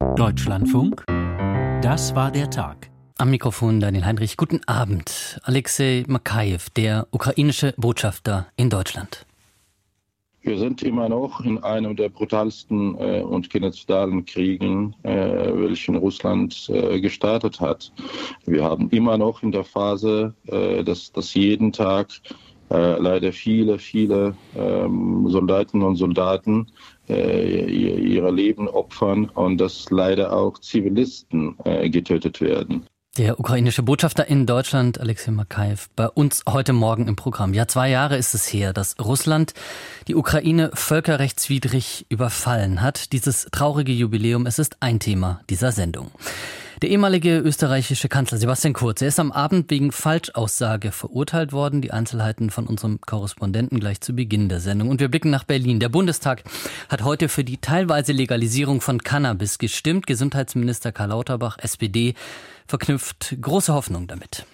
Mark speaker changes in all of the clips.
Speaker 1: Deutschlandfunk, das war der Tag.
Speaker 2: Am Mikrofon Daniel Heinrich. Guten Abend. Alexei Makajew, der ukrainische Botschafter in Deutschland.
Speaker 3: Wir sind immer noch in einem der brutalsten äh, und genozidalen Kriegen, äh, welchen Russland äh, gestartet hat. Wir haben immer noch in der Phase, äh, dass, dass jeden Tag äh, leider viele, viele ähm, Soldatinnen und Soldaten äh, ihre Leben opfern und dass leider auch Zivilisten äh, getötet werden.
Speaker 2: Der ukrainische Botschafter in Deutschland, Alexei Makaev, bei uns heute Morgen im Programm. Ja, zwei Jahre ist es her, dass Russland die Ukraine völkerrechtswidrig überfallen hat. Dieses traurige Jubiläum, es ist ein Thema dieser Sendung. Der ehemalige österreichische Kanzler Sebastian Kurz, er ist am Abend wegen Falschaussage verurteilt worden. Die Einzelheiten von unserem Korrespondenten gleich zu Beginn der Sendung. Und wir blicken nach Berlin. Der Bundestag hat heute für die teilweise Legalisierung von Cannabis gestimmt. Gesundheitsminister Karl Lauterbach, SPD, verknüpft große Hoffnung damit.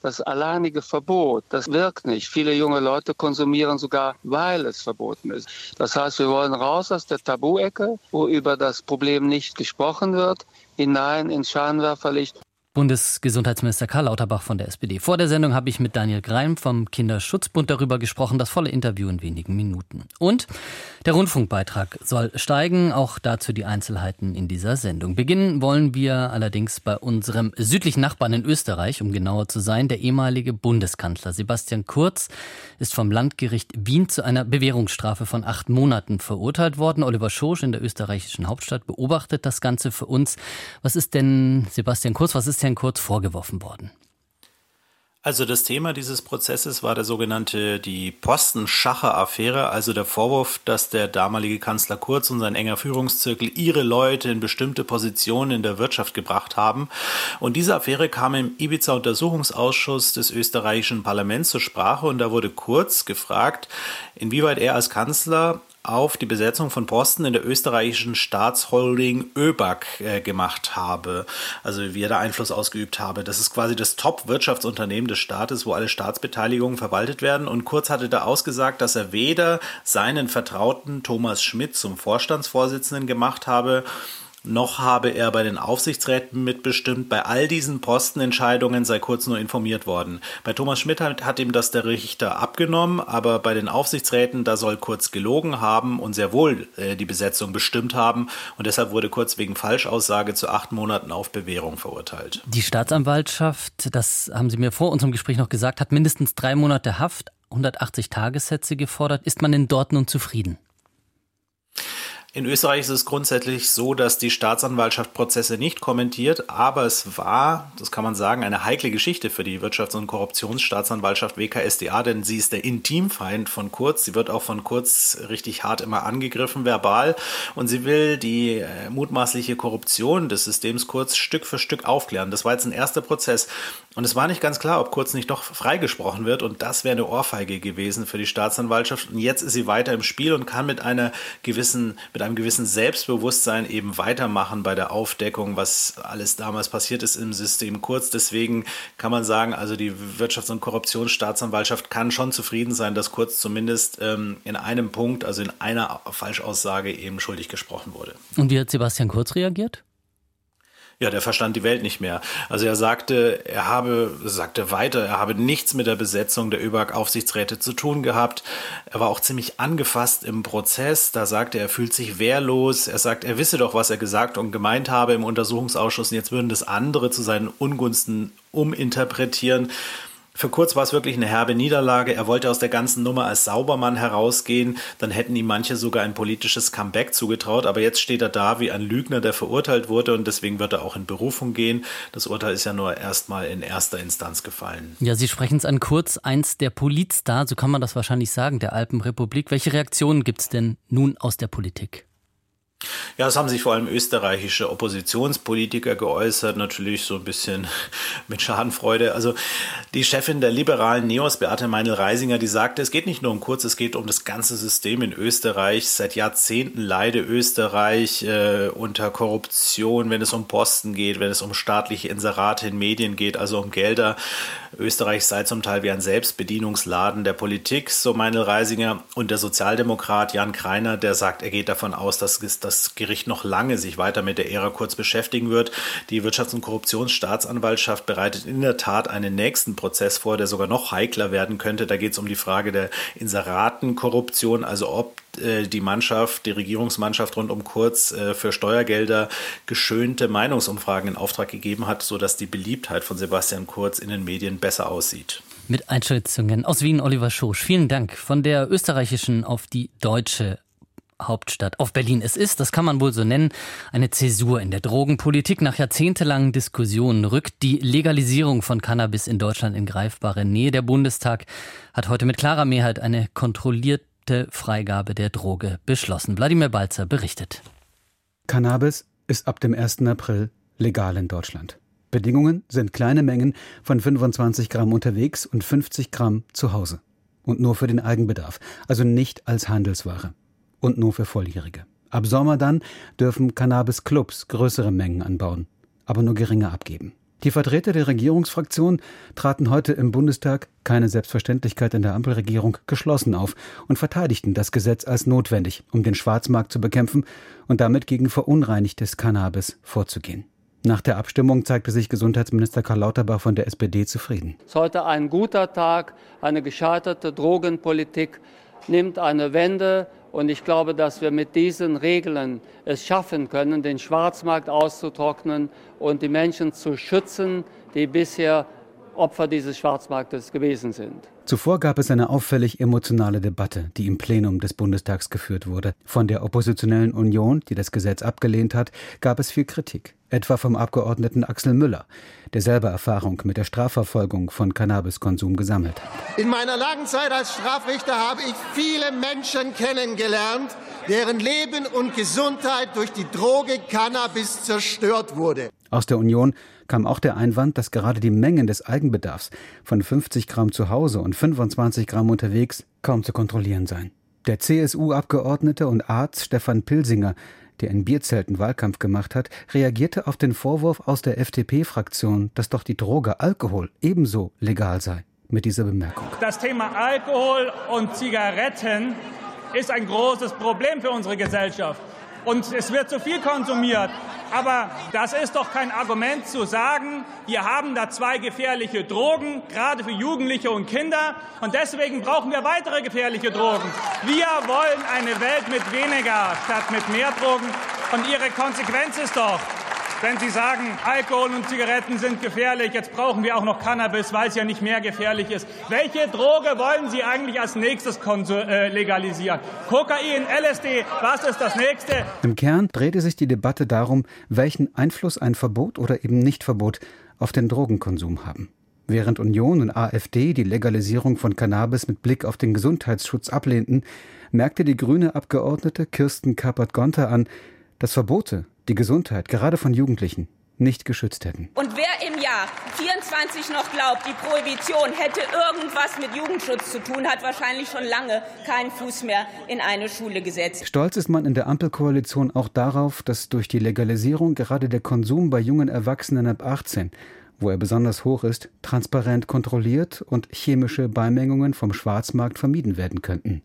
Speaker 4: Das alleinige Verbot, das wirkt nicht. Viele junge Leute konsumieren sogar, weil es verboten ist. Das heißt, wir wollen raus aus der Tabu-Ecke, wo über das Problem nicht gesprochen wird hinein ins Scheinwerferlicht.
Speaker 2: Bundesgesundheitsminister Karl Lauterbach von der SPD. Vor der Sendung habe ich mit Daniel Greim vom Kinderschutzbund darüber gesprochen. Das volle Interview in wenigen Minuten. Und der Rundfunkbeitrag soll steigen. Auch dazu die Einzelheiten in dieser Sendung. Beginnen wollen wir allerdings bei unserem südlichen Nachbarn in Österreich, um genauer zu sein. Der ehemalige Bundeskanzler Sebastian Kurz ist vom Landgericht Wien zu einer Bewährungsstrafe von acht Monaten verurteilt worden. Oliver Schosch in der österreichischen Hauptstadt beobachtet das Ganze für uns. Was ist denn Sebastian Kurz? Was ist Herrn Kurz vorgeworfen worden?
Speaker 5: Also das Thema dieses Prozesses war der sogenannte die Postenschacher-Affäre, also der Vorwurf, dass der damalige Kanzler Kurz und sein enger Führungszirkel ihre Leute in bestimmte Positionen in der Wirtschaft gebracht haben. Und diese Affäre kam im Ibiza-Untersuchungsausschuss des österreichischen Parlaments zur Sprache und da wurde Kurz gefragt, inwieweit er als Kanzler auf die Besetzung von Posten in der österreichischen Staatsholding ÖBAG äh, gemacht habe, also wie er da Einfluss ausgeübt habe. Das ist quasi das Top-Wirtschaftsunternehmen des Staates, wo alle Staatsbeteiligungen verwaltet werden. Und Kurz hatte da ausgesagt, dass er weder seinen Vertrauten Thomas Schmidt zum Vorstandsvorsitzenden gemacht habe, noch habe er bei den Aufsichtsräten mitbestimmt. Bei all diesen Postenentscheidungen sei kurz nur informiert worden. Bei Thomas Schmidt hat, ihm das der Richter abgenommen, aber bei den Aufsichtsräten, da soll Kurz gelogen haben und sehr wohl äh, die Besetzung bestimmt haben. Und deshalb wurde Kurz wegen Falschaussage zu acht Monaten auf Bewährung verurteilt.
Speaker 2: Die Staatsanwaltschaft, das haben Sie mir vor unserem Gespräch noch gesagt, hat mindestens drei Monate Haft, 180 Tagessätze gefordert. Ist man denn dort nun zufrieden?
Speaker 5: In Österreich ist es grundsätzlich so, dass die Staatsanwaltschaft Prozesse nicht kommentiert, aber es war, das kann man sagen, eine heikle Geschichte für die Wirtschafts- und Korruptionsstaatsanwaltschaft WKSDA, denn sie ist der Intimfeind von Kurz. Sie wird auch von Kurz richtig hart immer angegriffen, verbal, und sie will die äh, mutmaßliche Korruption des Systems Kurz Stück für Stück aufklären. Das war jetzt ein erster Prozess. Und es war nicht ganz klar, ob Kurz nicht doch freigesprochen wird. Und das wäre eine Ohrfeige gewesen für die Staatsanwaltschaft. Und jetzt ist sie weiter im Spiel und kann mit einer gewissen, mit einem gewissen Selbstbewusstsein eben weitermachen bei der Aufdeckung, was alles damals passiert ist im System Kurz. Deswegen kann man sagen, also die Wirtschafts- und Korruptionsstaatsanwaltschaft kann schon zufrieden sein, dass Kurz zumindest ähm, in einem Punkt, also in einer Falschaussage eben schuldig gesprochen wurde.
Speaker 2: Und wie hat Sebastian Kurz reagiert?
Speaker 5: Ja, der verstand die Welt nicht mehr. Also er sagte, er habe, sagte weiter, er habe nichts mit der Besetzung der ÖBAG-Aufsichtsräte zu tun gehabt. Er war auch ziemlich angefasst im Prozess. Da sagte er, er fühlt sich wehrlos. Er sagt, er wisse doch, was er gesagt und gemeint habe im Untersuchungsausschuss. Und jetzt würden das andere zu seinen Ungunsten uminterpretieren. Für Kurz war es wirklich eine herbe Niederlage. Er wollte aus der ganzen Nummer als Saubermann herausgehen. Dann hätten ihm manche sogar ein politisches Comeback zugetraut. Aber jetzt steht er da wie ein Lügner, der verurteilt wurde und deswegen wird er auch in Berufung gehen. Das Urteil ist ja nur erstmal in erster Instanz gefallen.
Speaker 2: Ja, Sie sprechen es an Kurz, eins der Politstar, so kann man das wahrscheinlich sagen, der Alpenrepublik. Welche Reaktionen gibt es denn nun aus der Politik?
Speaker 5: Ja, es haben sich vor allem österreichische Oppositionspolitiker geäußert, natürlich so ein bisschen mit Schadenfreude. Also die Chefin der liberalen Neos, Beate Meinl-Reisinger, die sagte, es geht nicht nur um kurz, es geht um das ganze System in Österreich. Seit Jahrzehnten leide Österreich äh, unter Korruption, wenn es um Posten geht, wenn es um staatliche Inserate in Medien geht, also um Gelder. Österreich sei zum Teil wie ein Selbstbedienungsladen der Politik, so Meinl-Reisinger. Und der Sozialdemokrat Jan Kreiner, der sagt, er geht davon aus, dass das das Gericht noch lange sich weiter mit der Ära kurz beschäftigen wird. Die Wirtschafts- und Korruptionsstaatsanwaltschaft bereitet in der Tat einen nächsten Prozess vor, der sogar noch heikler werden könnte. Da geht es um die Frage der Inseratenkorruption, also ob äh, die Mannschaft, die Regierungsmannschaft rund um Kurz äh, für Steuergelder geschönte Meinungsumfragen in Auftrag gegeben hat, sodass die Beliebtheit von Sebastian Kurz in den Medien besser aussieht.
Speaker 2: Mit Einschätzungen aus Wien, Oliver Schosch. Vielen Dank. Von der österreichischen auf die deutsche Hauptstadt auf Berlin. Es ist, das kann man wohl so nennen, eine Zäsur in der Drogenpolitik. Nach jahrzehntelangen Diskussionen rückt die Legalisierung von Cannabis in Deutschland in greifbare Nähe. Der Bundestag hat heute mit klarer Mehrheit eine kontrollierte Freigabe der Droge beschlossen. Wladimir Balzer berichtet.
Speaker 6: Cannabis ist ab dem 1. April legal in Deutschland. Bedingungen sind kleine Mengen von 25 Gramm unterwegs und 50 Gramm zu Hause. Und nur für den Eigenbedarf, also nicht als Handelsware. Und nur für Volljährige. Ab Sommer dann dürfen Cannabis-Clubs größere Mengen anbauen, aber nur geringe abgeben. Die Vertreter der Regierungsfraktion traten heute im Bundestag, keine Selbstverständlichkeit in der Ampelregierung, geschlossen auf und verteidigten das Gesetz als notwendig, um den Schwarzmarkt zu bekämpfen und damit gegen verunreinigtes Cannabis vorzugehen. Nach der Abstimmung zeigte sich Gesundheitsminister Karl Lauterbach von der SPD zufrieden.
Speaker 4: Es ist heute ein guter Tag. Eine gescheiterte Drogenpolitik nimmt eine Wende. Und ich glaube, dass wir mit diesen Regeln es schaffen können, den Schwarzmarkt auszutrocknen und die Menschen zu schützen, die bisher Opfer dieses Schwarzmarktes gewesen sind.
Speaker 6: Zuvor gab es eine auffällig emotionale Debatte, die im Plenum des Bundestags geführt wurde. Von der oppositionellen Union, die das Gesetz abgelehnt hat, gab es viel Kritik, etwa vom Abgeordneten Axel Müller, der selber Erfahrung mit der Strafverfolgung von Cannabiskonsum gesammelt hat.
Speaker 7: In meiner langen Zeit als Strafrichter habe ich viele Menschen kennengelernt, deren Leben und Gesundheit durch die Droge Cannabis zerstört wurde.
Speaker 6: Aus der Union kam auch der Einwand, dass gerade die Mengen des Eigenbedarfs von 50 Gramm zu Hause und 25 Gramm unterwegs kaum zu kontrollieren seien. Der CSU-Abgeordnete und Arzt Stefan Pilsinger, der in Bierzelten Wahlkampf gemacht hat, reagierte auf den Vorwurf aus der FDP-Fraktion, dass doch die Droge Alkohol ebenso legal sei. Mit dieser Bemerkung.
Speaker 8: Das Thema Alkohol und Zigaretten ist ein großes Problem für unsere Gesellschaft. Und es wird zu viel konsumiert. Aber das ist doch kein Argument zu sagen, wir haben da zwei gefährliche Drogen, gerade für Jugendliche und Kinder. Und deswegen brauchen wir weitere gefährliche Drogen. Wir wollen eine Welt mit weniger statt mit mehr Drogen. Und Ihre Konsequenz ist doch, wenn Sie sagen, Alkohol und Zigaretten sind gefährlich, jetzt brauchen wir auch noch Cannabis, weil es ja nicht mehr gefährlich ist. Welche Droge wollen Sie eigentlich als nächstes äh, legalisieren? Kokain, LSD, was ist das nächste?
Speaker 6: Im Kern drehte sich die Debatte darum, welchen Einfluss ein Verbot oder eben Nichtverbot auf den Drogenkonsum haben. Während Union und AfD die Legalisierung von Cannabis mit Blick auf den Gesundheitsschutz ablehnten, merkte die grüne Abgeordnete Kirsten Kappert-Gonter an, dass Verbote die Gesundheit, gerade von Jugendlichen, nicht geschützt hätten.
Speaker 9: Und wer im Jahr 24 noch glaubt, die Prohibition hätte irgendwas mit Jugendschutz zu tun, hat wahrscheinlich schon lange keinen Fuß mehr in eine Schule gesetzt.
Speaker 6: Stolz ist man in der Ampelkoalition auch darauf, dass durch die Legalisierung gerade der Konsum bei jungen Erwachsenen ab 18 wo er besonders hoch ist, transparent kontrolliert und chemische Beimengungen vom Schwarzmarkt vermieden werden könnten.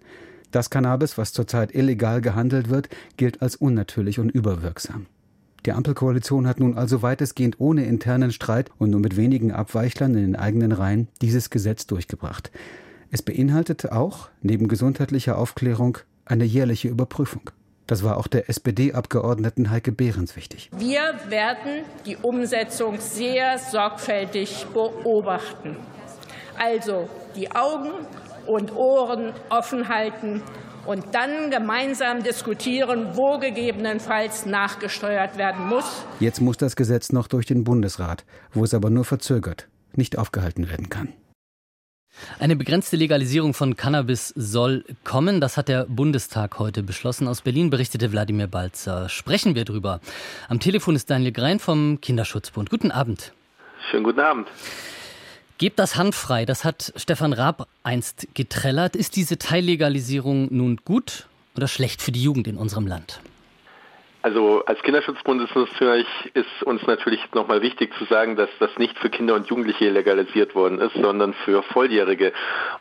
Speaker 6: Das Cannabis, was zurzeit illegal gehandelt wird, gilt als unnatürlich und überwirksam. Die Ampelkoalition hat nun also weitestgehend ohne internen Streit und nur mit wenigen Abweichlern in den eigenen Reihen dieses Gesetz durchgebracht. Es beinhaltete auch, neben gesundheitlicher Aufklärung, eine jährliche Überprüfung. Das war auch der SPD-Abgeordneten Heike Behrens wichtig.
Speaker 10: Wir werden die Umsetzung sehr sorgfältig beobachten. Also die Augen und Ohren offen halten und dann gemeinsam diskutieren, wo gegebenenfalls nachgesteuert werden muss.
Speaker 6: Jetzt muss das Gesetz noch durch den Bundesrat, wo es aber nur verzögert, nicht aufgehalten werden kann.
Speaker 2: Eine begrenzte Legalisierung von Cannabis soll kommen. Das hat der Bundestag heute beschlossen. Aus Berlin berichtete Wladimir Balzer. Sprechen wir drüber. Am Telefon ist Daniel Grein vom Kinderschutzbund. Guten Abend.
Speaker 11: Schönen guten Abend.
Speaker 2: Gebt das handfrei, das hat Stefan Raab einst getrellert. Ist diese Teillegalisierung nun gut oder schlecht für die Jugend in unserem Land?
Speaker 11: Also als Kinderschutzbund ist uns natürlich, ist uns natürlich nochmal wichtig zu sagen, dass das nicht für Kinder und Jugendliche legalisiert worden ist, sondern für Volljährige.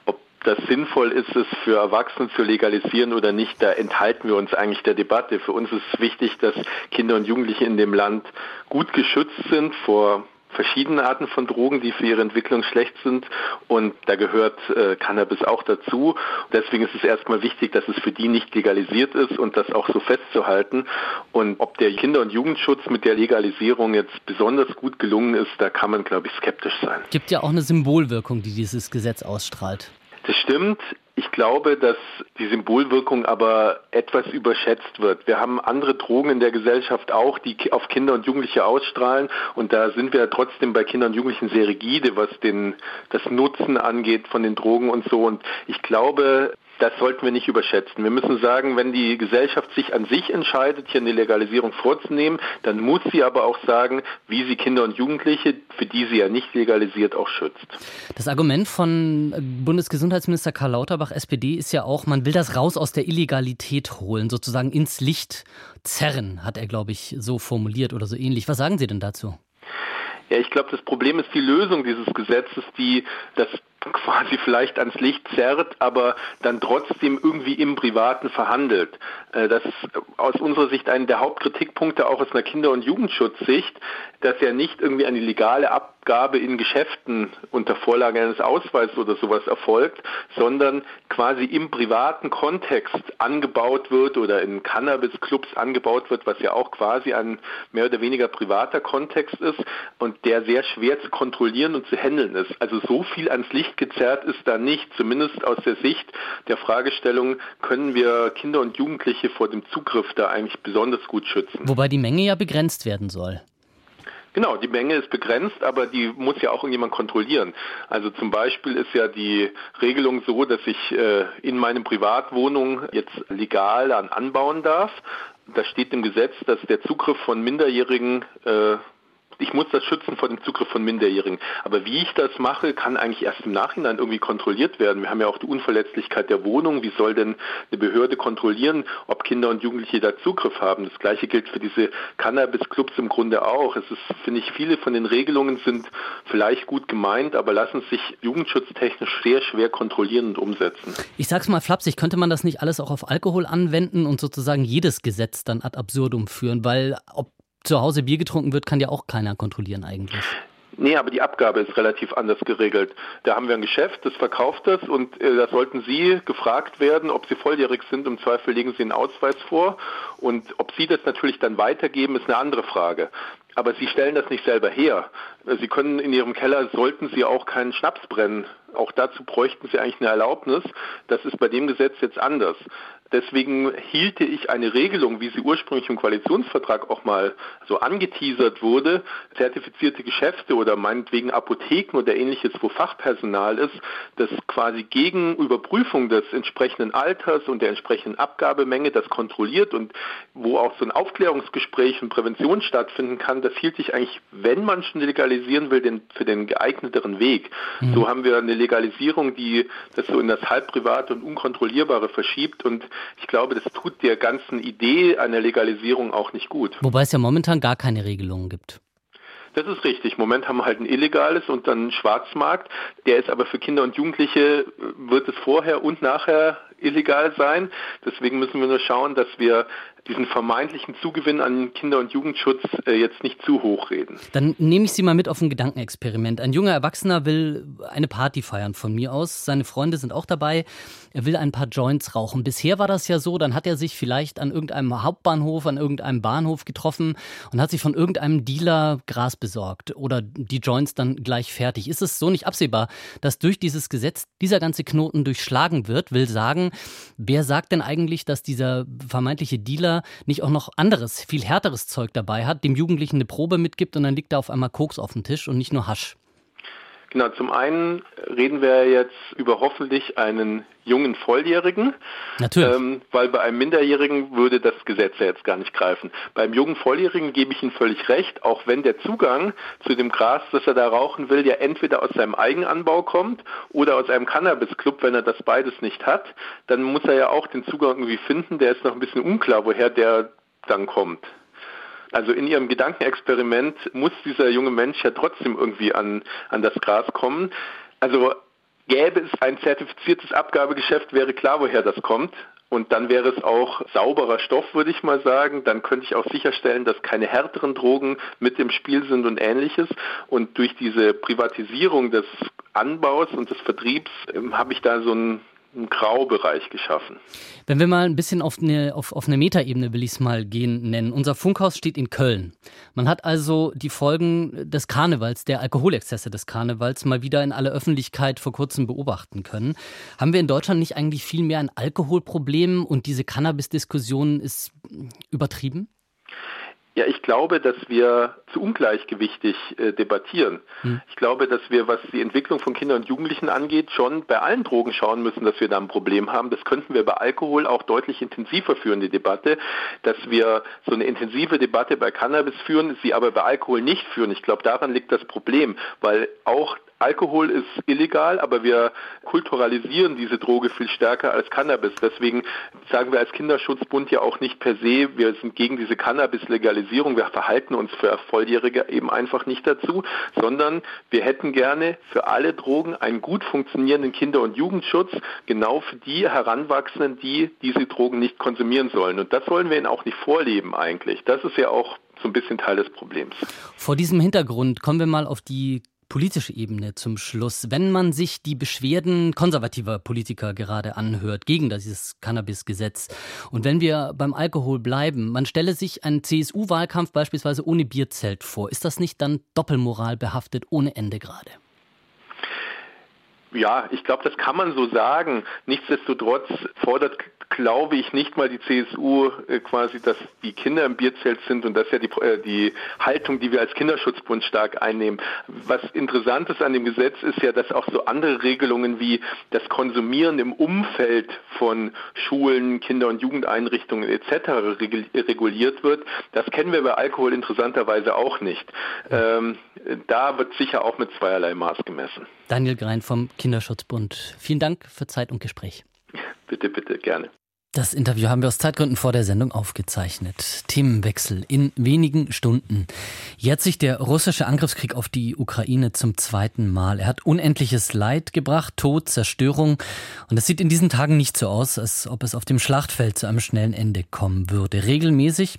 Speaker 11: Ob das sinnvoll ist, es für Erwachsene zu legalisieren oder nicht, da enthalten wir uns eigentlich der Debatte. Für uns ist es wichtig, dass Kinder und Jugendliche in dem Land gut geschützt sind vor verschiedene Arten von Drogen, die für ihre Entwicklung schlecht sind und da gehört äh, Cannabis auch dazu. Deswegen ist es erstmal wichtig, dass es für die nicht legalisiert ist und das auch so festzuhalten. Und ob der Kinder- und Jugendschutz mit der Legalisierung jetzt besonders gut gelungen ist, da kann man, glaube ich, skeptisch sein.
Speaker 2: Gibt ja auch eine Symbolwirkung, die dieses Gesetz ausstrahlt.
Speaker 11: Das stimmt. Ich glaube, dass die Symbolwirkung aber etwas überschätzt wird. Wir haben andere Drogen in der Gesellschaft auch, die auf Kinder und Jugendliche ausstrahlen. Und da sind wir trotzdem bei Kindern und Jugendlichen sehr rigide, was den, das Nutzen angeht von den Drogen und so. Und ich glaube, das sollten wir nicht überschätzen. Wir müssen sagen, wenn die Gesellschaft sich an sich entscheidet, hier eine Legalisierung vorzunehmen, dann muss sie aber auch sagen, wie sie Kinder und Jugendliche, für die sie ja nicht legalisiert, auch schützt.
Speaker 2: Das Argument von Bundesgesundheitsminister Karl Lauterbach, SPD, ist ja auch, man will das raus aus der Illegalität holen, sozusagen ins Licht zerren, hat er, glaube ich, so formuliert oder so ähnlich. Was sagen Sie denn dazu?
Speaker 11: Ja, ich glaube, das Problem ist die Lösung dieses Gesetzes, die das quasi vielleicht ans Licht zerrt, aber dann trotzdem irgendwie im Privaten verhandelt. Äh, das ist aus unserer Sicht einer der Hauptkritikpunkte auch aus einer Kinder- und Jugendschutzsicht, dass ja nicht irgendwie eine legale Abgabe in Geschäften unter Vorlage eines Ausweises oder sowas erfolgt, sondern quasi im privaten Kontext angebaut wird oder in Cannabis-Clubs angebaut wird, was ja auch quasi ein mehr oder weniger privater Kontext ist und der sehr schwer zu kontrollieren und zu handeln ist. Also so viel ans Licht gezerrt ist da nicht, zumindest aus der Sicht der Fragestellung, können wir Kinder und Jugendliche vor dem Zugriff da eigentlich besonders gut schützen.
Speaker 2: Wobei die Menge ja begrenzt werden soll.
Speaker 11: Genau, die Menge ist begrenzt, aber die muss ja auch irgendjemand kontrollieren. Also zum Beispiel ist ja die Regelung so, dass ich äh, in meine Privatwohnung jetzt legal an anbauen darf. Da steht im Gesetz, dass der Zugriff von Minderjährigen äh, ich muss das schützen vor dem Zugriff von Minderjährigen. Aber wie ich das mache, kann eigentlich erst im Nachhinein irgendwie kontrolliert werden. Wir haben ja auch die Unverletzlichkeit der Wohnung. Wie soll denn eine Behörde kontrollieren, ob Kinder und Jugendliche da Zugriff haben? Das Gleiche gilt für diese Cannabis-Clubs im Grunde auch. Es ist, finde ich, viele von den Regelungen sind vielleicht gut gemeint, aber lassen sich jugendschutztechnisch sehr schwer kontrollieren und umsetzen.
Speaker 2: Ich sag's mal flapsig, könnte man das nicht alles auch auf Alkohol anwenden und sozusagen jedes Gesetz dann ad absurdum führen? Weil ob zu Hause Bier getrunken wird, kann ja auch keiner kontrollieren eigentlich.
Speaker 11: Nee, aber die Abgabe ist relativ anders geregelt. Da haben wir ein Geschäft, das verkauft das und äh, da sollten Sie gefragt werden, ob Sie volljährig sind. Im Zweifel legen Sie einen Ausweis vor und ob Sie das natürlich dann weitergeben, ist eine andere Frage. Aber Sie stellen das nicht selber her. Sie können in Ihrem Keller, sollten Sie auch keinen Schnaps brennen. Auch dazu bräuchten Sie eigentlich eine Erlaubnis. Das ist bei dem Gesetz jetzt anders. Deswegen hielte ich eine Regelung, wie sie ursprünglich im Koalitionsvertrag auch mal so angeteasert wurde, zertifizierte Geschäfte oder meinetwegen Apotheken oder ähnliches, wo Fachpersonal ist, das quasi gegen Überprüfung des entsprechenden Alters und der entsprechenden Abgabemenge das kontrolliert und wo auch so ein Aufklärungsgespräch und Prävention stattfinden kann, das hielt ich eigentlich, wenn man schon legalisieren will, den, für den geeigneteren Weg. Mhm. So haben wir eine Legalisierung, die das so in das halbprivate und unkontrollierbare verschiebt und ich glaube, das tut der ganzen Idee einer Legalisierung auch nicht gut.
Speaker 2: Wobei es ja momentan gar keine Regelungen gibt.
Speaker 11: Das ist richtig. Im Moment haben wir halt ein illegales und dann einen Schwarzmarkt. Der ist aber für Kinder und Jugendliche, wird es vorher und nachher illegal sein. Deswegen müssen wir nur schauen, dass wir diesen vermeintlichen Zugewinn an Kinder- und Jugendschutz äh, jetzt nicht zu hoch reden.
Speaker 2: Dann nehme ich Sie mal mit auf ein Gedankenexperiment. Ein junger Erwachsener will eine Party feiern von mir aus. Seine Freunde sind auch dabei. Er will ein paar Joints rauchen. Bisher war das ja so, dann hat er sich vielleicht an irgendeinem Hauptbahnhof, an irgendeinem Bahnhof getroffen und hat sich von irgendeinem Dealer Gras besorgt oder die Joints dann gleich fertig. Ist es so nicht absehbar, dass durch dieses Gesetz dieser ganze Knoten durchschlagen wird? Will sagen, wer sagt denn eigentlich, dass dieser vermeintliche Dealer nicht auch noch anderes, viel härteres Zeug dabei hat, dem Jugendlichen eine Probe mitgibt und dann liegt da auf einmal Koks auf dem Tisch und nicht nur Hasch.
Speaker 11: Genau, zum einen reden wir jetzt über hoffentlich einen jungen Volljährigen.
Speaker 2: Natürlich.
Speaker 11: Ähm, weil bei einem Minderjährigen würde das Gesetz ja jetzt gar nicht greifen. Beim jungen Volljährigen gebe ich Ihnen völlig recht, auch wenn der Zugang zu dem Gras, das er da rauchen will, ja entweder aus seinem Eigenanbau kommt oder aus einem Cannabis-Club, wenn er das beides nicht hat, dann muss er ja auch den Zugang irgendwie finden. Der ist noch ein bisschen unklar, woher der dann kommt. Also in ihrem Gedankenexperiment muss dieser junge Mensch ja trotzdem irgendwie an, an das Gras kommen. Also Gäbe es ein zertifiziertes Abgabegeschäft, wäre klar, woher das kommt. Und dann wäre es auch sauberer Stoff, würde ich mal sagen. Dann könnte ich auch sicherstellen, dass keine härteren Drogen mit im Spiel sind und ähnliches. Und durch diese Privatisierung des Anbaus und des Vertriebs ähm, habe ich da so ein einen Graubereich geschaffen.
Speaker 2: Wenn wir mal ein bisschen auf eine, auf, auf eine Metaebene, will ich es mal gehen nennen. Unser Funkhaus steht in Köln. Man hat also die Folgen des Karnevals, der Alkoholexzesse des Karnevals, mal wieder in aller Öffentlichkeit vor kurzem beobachten können. Haben wir in Deutschland nicht eigentlich viel mehr ein Alkoholproblem und diese Cannabis-Diskussion ist übertrieben?
Speaker 11: Ja, ich glaube, dass wir zu ungleichgewichtig äh, debattieren. Hm. Ich glaube, dass wir, was die Entwicklung von Kindern und Jugendlichen angeht, schon bei allen Drogen schauen müssen, dass wir da ein Problem haben. Das könnten wir bei Alkohol auch deutlich intensiver führen, die Debatte. Dass wir so eine intensive Debatte bei Cannabis führen, sie aber bei Alkohol nicht führen. Ich glaube, daran liegt das Problem, weil auch Alkohol ist illegal, aber wir kulturalisieren diese Droge viel stärker als Cannabis. Deswegen sagen wir als Kinderschutzbund ja auch nicht per se, wir sind gegen diese Cannabis-Legalisierung, wir verhalten uns für Volljährige eben einfach nicht dazu, sondern wir hätten gerne für alle Drogen einen gut funktionierenden Kinder- und Jugendschutz, genau für die Heranwachsenden, die diese Drogen nicht konsumieren sollen. Und das wollen wir ihnen auch nicht vorleben eigentlich. Das ist ja auch so ein bisschen Teil des Problems.
Speaker 2: Vor diesem Hintergrund kommen wir mal auf die politische Ebene zum Schluss. Wenn man sich die Beschwerden konservativer Politiker gerade anhört gegen dieses Cannabis-Gesetz und wenn wir beim Alkohol bleiben, man stelle sich einen CSU-Wahlkampf beispielsweise ohne Bierzelt vor. Ist das nicht dann Doppelmoral behaftet ohne Ende gerade?
Speaker 11: Ja, ich glaube, das kann man so sagen. Nichtsdestotrotz fordert glaube ich nicht mal die CSU äh, quasi, dass die Kinder im Bierzelt sind und das ist ja die, äh, die Haltung, die wir als Kinderschutzbund stark einnehmen. Was interessant ist an dem Gesetz ist ja, dass auch so andere Regelungen wie das Konsumieren im Umfeld von Schulen, Kinder- und Jugendeinrichtungen etc. reguliert wird. Das kennen wir bei Alkohol interessanterweise auch nicht. Ähm, da wird sicher auch mit zweierlei Maß gemessen.
Speaker 2: Daniel Grein vom Kinderschutzbund. Vielen Dank für Zeit und Gespräch.
Speaker 11: Bitte, bitte, gerne.
Speaker 2: Das Interview haben wir aus Zeitgründen vor der Sendung aufgezeichnet. Themenwechsel in wenigen Stunden. Jährt sich der russische Angriffskrieg auf die Ukraine zum zweiten Mal. Er hat unendliches Leid gebracht, Tod, Zerstörung. Und es sieht in diesen Tagen nicht so aus, als ob es auf dem Schlachtfeld zu einem schnellen Ende kommen würde. Regelmäßig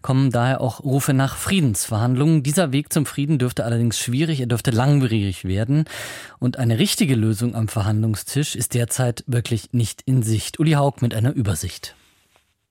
Speaker 2: kommen daher auch Rufe nach Friedensverhandlungen. Dieser Weg zum Frieden dürfte allerdings schwierig, er dürfte langwierig werden. Und eine richtige Lösung am Verhandlungstisch ist derzeit wirklich nicht in Sicht. Uli Haug mit einer Übersicht. Übersicht.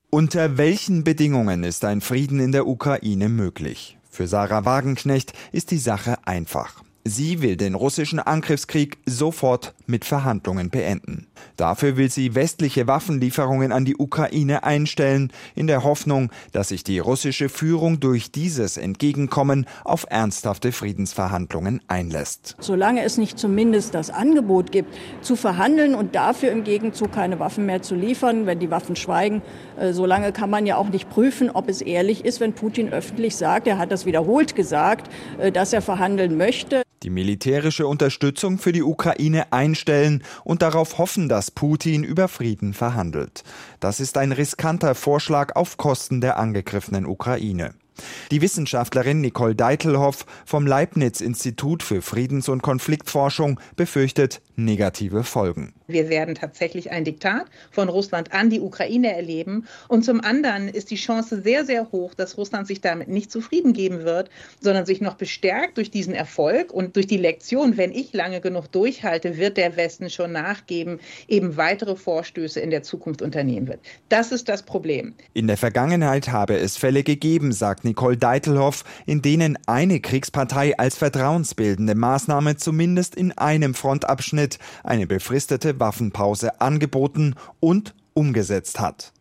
Speaker 12: Unter welchen Bedingungen ist ein Frieden in der Ukraine möglich? Für Sarah Wagenknecht ist die Sache einfach. Sie will den russischen Angriffskrieg sofort mit Verhandlungen beenden. Dafür will sie westliche Waffenlieferungen an die Ukraine einstellen, in der Hoffnung, dass sich die russische Führung durch dieses Entgegenkommen auf ernsthafte Friedensverhandlungen einlässt.
Speaker 13: Solange es nicht zumindest das Angebot gibt, zu verhandeln und dafür im Gegenzug keine Waffen mehr zu liefern, wenn die Waffen schweigen, äh, solange kann man ja auch nicht prüfen, ob es ehrlich ist, wenn Putin öffentlich sagt, er hat das wiederholt gesagt, äh, dass er verhandeln möchte
Speaker 12: die militärische Unterstützung für die Ukraine einstellen und darauf hoffen, dass Putin über Frieden verhandelt. Das ist ein riskanter Vorschlag auf Kosten der angegriffenen Ukraine. Die Wissenschaftlerin Nicole Deitelhoff vom Leibniz-Institut für Friedens- und Konfliktforschung befürchtet negative Folgen.
Speaker 14: Wir werden tatsächlich ein Diktat von Russland an die Ukraine erleben. Und zum anderen ist die Chance sehr, sehr hoch, dass Russland sich damit nicht zufrieden geben wird, sondern sich noch bestärkt durch diesen Erfolg und durch die Lektion, wenn ich lange genug durchhalte, wird der Westen schon nachgeben, eben weitere Vorstöße in der Zukunft unternehmen wird. Das ist das Problem.
Speaker 12: In der Vergangenheit habe es Fälle gegeben, sagt Nicole Deitelhoff, in denen eine Kriegspartei als vertrauensbildende Maßnahme zumindest in einem Frontabschnitt eine befristete Waffenpause angeboten und umgesetzt hat.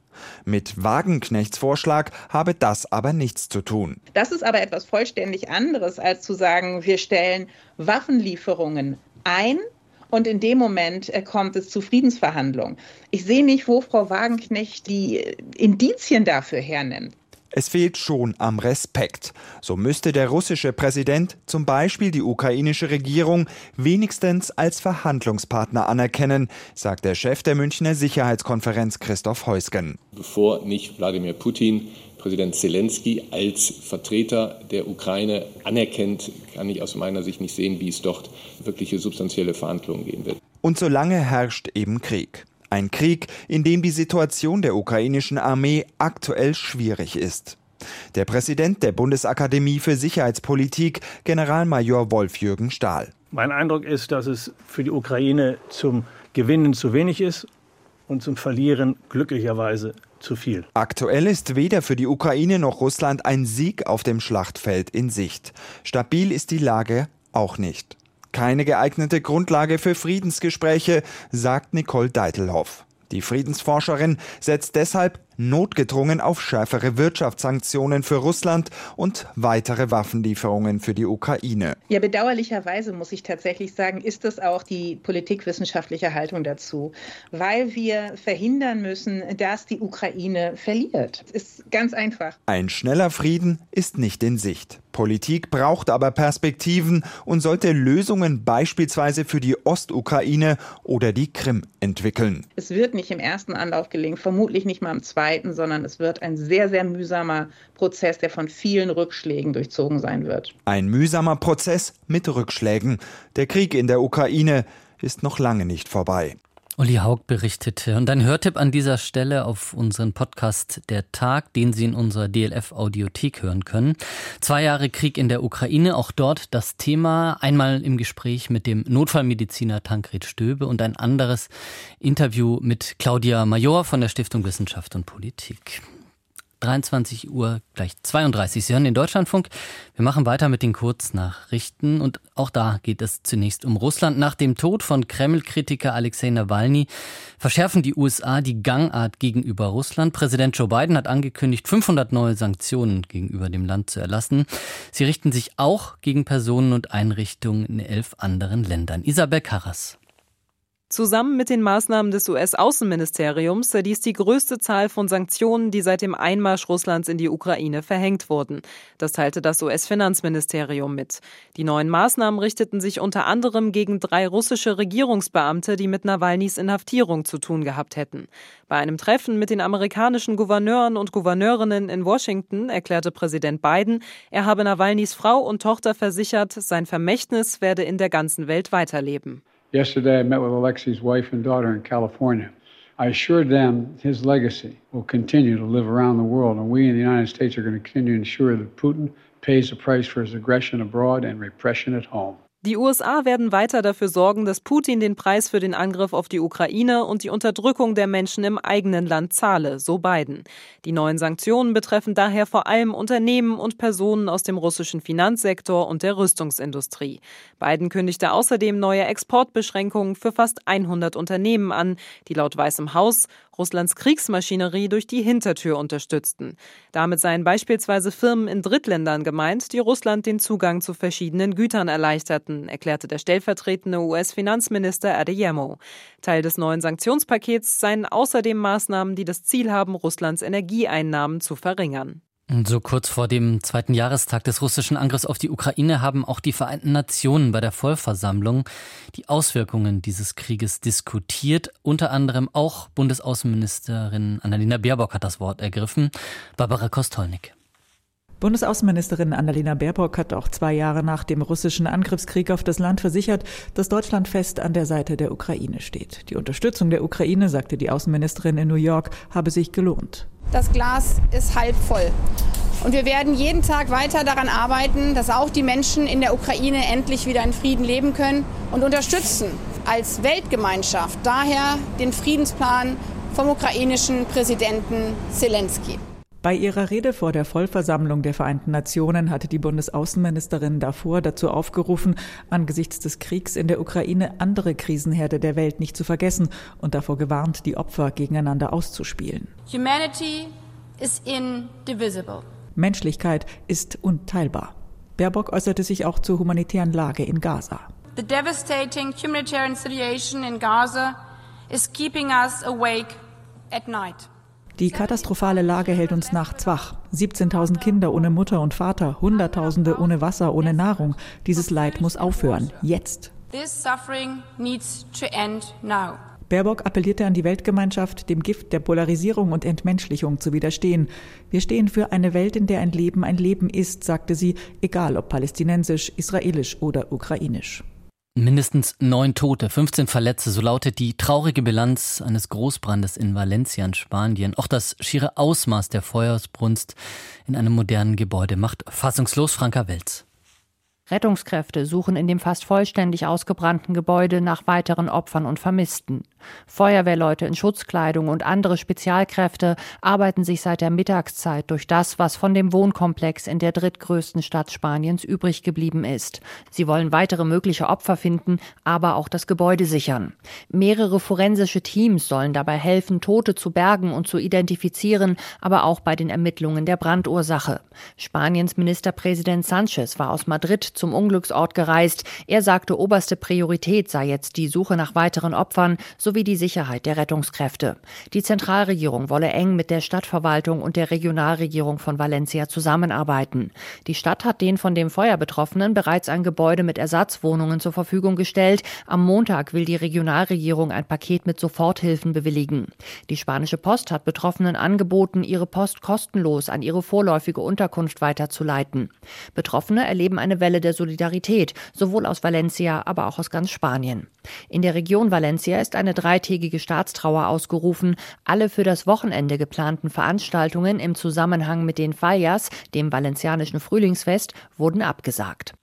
Speaker 12: Mit Wagenknechts Vorschlag habe das aber nichts zu tun.
Speaker 14: Das ist aber etwas vollständig anderes, als zu sagen, wir stellen Waffenlieferungen ein und in dem Moment äh, kommt es zu Friedensverhandlungen. Ich sehe nicht, wo Frau Wagenknecht die Indizien dafür hernimmt.
Speaker 12: Es fehlt schon am Respekt. So müsste der russische Präsident zum Beispiel die ukrainische Regierung wenigstens als Verhandlungspartner anerkennen, sagt der Chef der Münchner Sicherheitskonferenz Christoph Heusgen.
Speaker 15: Bevor nicht Wladimir Putin Präsident Zelensky als Vertreter der Ukraine anerkennt, kann ich aus meiner Sicht nicht sehen, wie es dort wirkliche substanzielle Verhandlungen gehen wird.
Speaker 12: Und solange herrscht eben Krieg. Ein Krieg, in dem die Situation der ukrainischen Armee aktuell schwierig ist. Der Präsident der Bundesakademie für Sicherheitspolitik, Generalmajor Wolf-Jürgen Stahl.
Speaker 16: Mein Eindruck ist, dass es für die Ukraine zum Gewinnen zu wenig ist und zum Verlieren glücklicherweise zu viel.
Speaker 12: Aktuell ist weder für die Ukraine noch Russland ein Sieg auf dem Schlachtfeld in Sicht. Stabil ist die Lage auch nicht. Keine geeignete Grundlage für Friedensgespräche, sagt Nicole Deitelhoff. Die Friedensforscherin setzt deshalb notgedrungen auf schärfere Wirtschaftssanktionen für Russland und weitere Waffenlieferungen für die Ukraine.
Speaker 14: Ja, bedauerlicherweise muss ich tatsächlich sagen, ist das auch die politikwissenschaftliche Haltung dazu, weil wir verhindern müssen, dass die Ukraine verliert. Das ist ganz einfach.
Speaker 12: Ein schneller Frieden ist nicht in Sicht. Politik braucht aber Perspektiven und sollte Lösungen beispielsweise für die Ostukraine oder die Krim entwickeln.
Speaker 14: Es wird nicht im ersten Anlauf gelingen, vermutlich nicht mal im zweiten, sondern es wird ein sehr, sehr mühsamer Prozess, der von vielen Rückschlägen durchzogen sein wird.
Speaker 12: Ein mühsamer Prozess mit Rückschlägen. Der Krieg in der Ukraine ist noch lange nicht vorbei.
Speaker 2: Uli Haug berichtete. Und ein Hörtipp an dieser Stelle auf unseren Podcast Der Tag, den Sie in unserer DLF-Audiothek hören können. Zwei Jahre Krieg in der Ukraine, auch dort das Thema. Einmal im Gespräch mit dem Notfallmediziner Tankred Stöbe und ein anderes Interview mit Claudia Major von der Stiftung Wissenschaft und Politik. 23 Uhr gleich 32. Sie hören den Deutschlandfunk. Wir machen weiter mit den Kurznachrichten und auch da geht es zunächst um Russland. Nach dem Tod von Kreml-Kritiker Alexei Nawalny verschärfen die USA die Gangart gegenüber Russland. Präsident Joe Biden hat angekündigt, 500 neue Sanktionen gegenüber dem Land zu erlassen. Sie richten sich auch gegen Personen und Einrichtungen in elf anderen Ländern. Isabel Karras.
Speaker 17: Zusammen mit den Maßnahmen des US-Außenministeriums dies die größte Zahl von Sanktionen, die seit dem Einmarsch Russlands in die Ukraine verhängt wurden. Das teilte das US-Finanzministerium mit. Die neuen Maßnahmen richteten sich unter anderem gegen drei russische Regierungsbeamte, die mit Nawalnys Inhaftierung zu tun gehabt hätten. Bei einem Treffen mit den amerikanischen Gouverneuren und Gouverneurinnen in Washington erklärte Präsident Biden, er habe Nawalnys Frau und Tochter versichert, sein Vermächtnis werde in der ganzen Welt weiterleben.
Speaker 18: Yesterday, I met with Alexei's wife and daughter in California. I assured them his legacy will continue to live around the world, and we in the United States are going to continue to ensure that Putin pays the price for his aggression abroad and repression at home.
Speaker 17: Die USA werden weiter dafür sorgen, dass Putin den Preis für den Angriff auf die Ukraine und die Unterdrückung der Menschen im eigenen Land zahle, so Biden. Die neuen Sanktionen betreffen daher vor allem Unternehmen und Personen aus dem russischen Finanzsektor und der Rüstungsindustrie. Biden kündigte außerdem neue Exportbeschränkungen für fast 100 Unternehmen an, die laut Weißem Haus Russlands Kriegsmaschinerie durch die Hintertür unterstützten. Damit seien beispielsweise Firmen in Drittländern gemeint, die Russland den Zugang zu verschiedenen Gütern erleichterten erklärte der stellvertretende US-Finanzminister Adeyemo. Teil des neuen Sanktionspakets seien außerdem Maßnahmen, die das Ziel haben, Russlands Energieeinnahmen zu verringern.
Speaker 2: So kurz vor dem zweiten Jahrestag des russischen Angriffs auf die Ukraine haben auch die Vereinten Nationen bei der Vollversammlung die Auswirkungen dieses Krieges diskutiert. Unter anderem auch Bundesaußenministerin Annalena Baerbock hat das Wort ergriffen. Barbara Kostolnik.
Speaker 19: Bundesaußenministerin Annalena Baerbock hat auch zwei Jahre nach dem russischen Angriffskrieg auf das Land versichert, dass Deutschland fest an der Seite der Ukraine steht. Die Unterstützung der Ukraine, sagte die Außenministerin in New York, habe sich gelohnt.
Speaker 20: Das Glas ist halb voll. Und wir werden jeden Tag weiter daran arbeiten, dass auch die Menschen in der Ukraine endlich wieder in Frieden leben können und unterstützen als Weltgemeinschaft daher den Friedensplan vom ukrainischen Präsidenten Zelensky.
Speaker 19: Bei ihrer Rede vor der Vollversammlung der Vereinten Nationen hatte die Bundesaußenministerin davor dazu aufgerufen, angesichts des Kriegs in der Ukraine andere Krisenherde der Welt nicht zu vergessen und davor gewarnt, die Opfer gegeneinander auszuspielen.
Speaker 20: Humanity is indivisible.
Speaker 19: Menschlichkeit ist unteilbar. Baerbock äußerte sich auch zur humanitären Lage in Gaza.
Speaker 20: The devastating humanitarian situation in Gaza is keeping us awake at night.
Speaker 19: Die katastrophale Lage hält uns nachts wach. 17.000 Kinder ohne Mutter und Vater, Hunderttausende ohne Wasser, ohne Nahrung. Dieses Leid muss aufhören. Jetzt.
Speaker 20: This suffering needs to end now.
Speaker 19: Baerbock appellierte an die Weltgemeinschaft, dem Gift der Polarisierung und Entmenschlichung zu widerstehen. Wir stehen für eine Welt, in der ein Leben ein Leben ist, sagte sie, egal ob palästinensisch, israelisch oder ukrainisch.
Speaker 2: Mindestens neun Tote, 15 Verletzte, so lautet die traurige Bilanz eines Großbrandes in Valencia in Spanien. Auch das schiere Ausmaß der Feuersbrunst in einem modernen Gebäude macht fassungslos Franka Welz.
Speaker 21: Rettungskräfte suchen in dem fast vollständig ausgebrannten Gebäude nach weiteren Opfern und Vermissten. Feuerwehrleute in Schutzkleidung und andere Spezialkräfte arbeiten sich seit der Mittagszeit durch das, was von dem Wohnkomplex in der drittgrößten Stadt Spaniens übrig geblieben ist. Sie wollen weitere mögliche Opfer finden, aber auch das Gebäude sichern. Mehrere forensische Teams sollen dabei helfen, Tote zu bergen und zu identifizieren, aber auch bei den Ermittlungen der Brandursache. Spaniens Ministerpräsident Sanchez war aus Madrid zum Unglücksort gereist. Er sagte, oberste Priorität sei jetzt die Suche nach weiteren Opfern sowie die Sicherheit der Rettungskräfte. Die Zentralregierung wolle eng mit der Stadtverwaltung und der Regionalregierung von Valencia zusammenarbeiten. Die Stadt hat den von dem Feuer Betroffenen bereits ein Gebäude mit Ersatzwohnungen zur Verfügung gestellt. Am Montag will die Regionalregierung ein Paket mit Soforthilfen bewilligen. Die spanische Post hat Betroffenen angeboten, ihre Post kostenlos an ihre vorläufige Unterkunft weiterzuleiten. Betroffene erleben eine Welle der Solidarität, sowohl aus Valencia, aber auch aus ganz Spanien. In der Region Valencia ist eine dreitägige Staatstrauer ausgerufen. Alle für das Wochenende geplanten Veranstaltungen im Zusammenhang mit den Fallas, dem valencianischen Frühlingsfest, wurden abgesagt.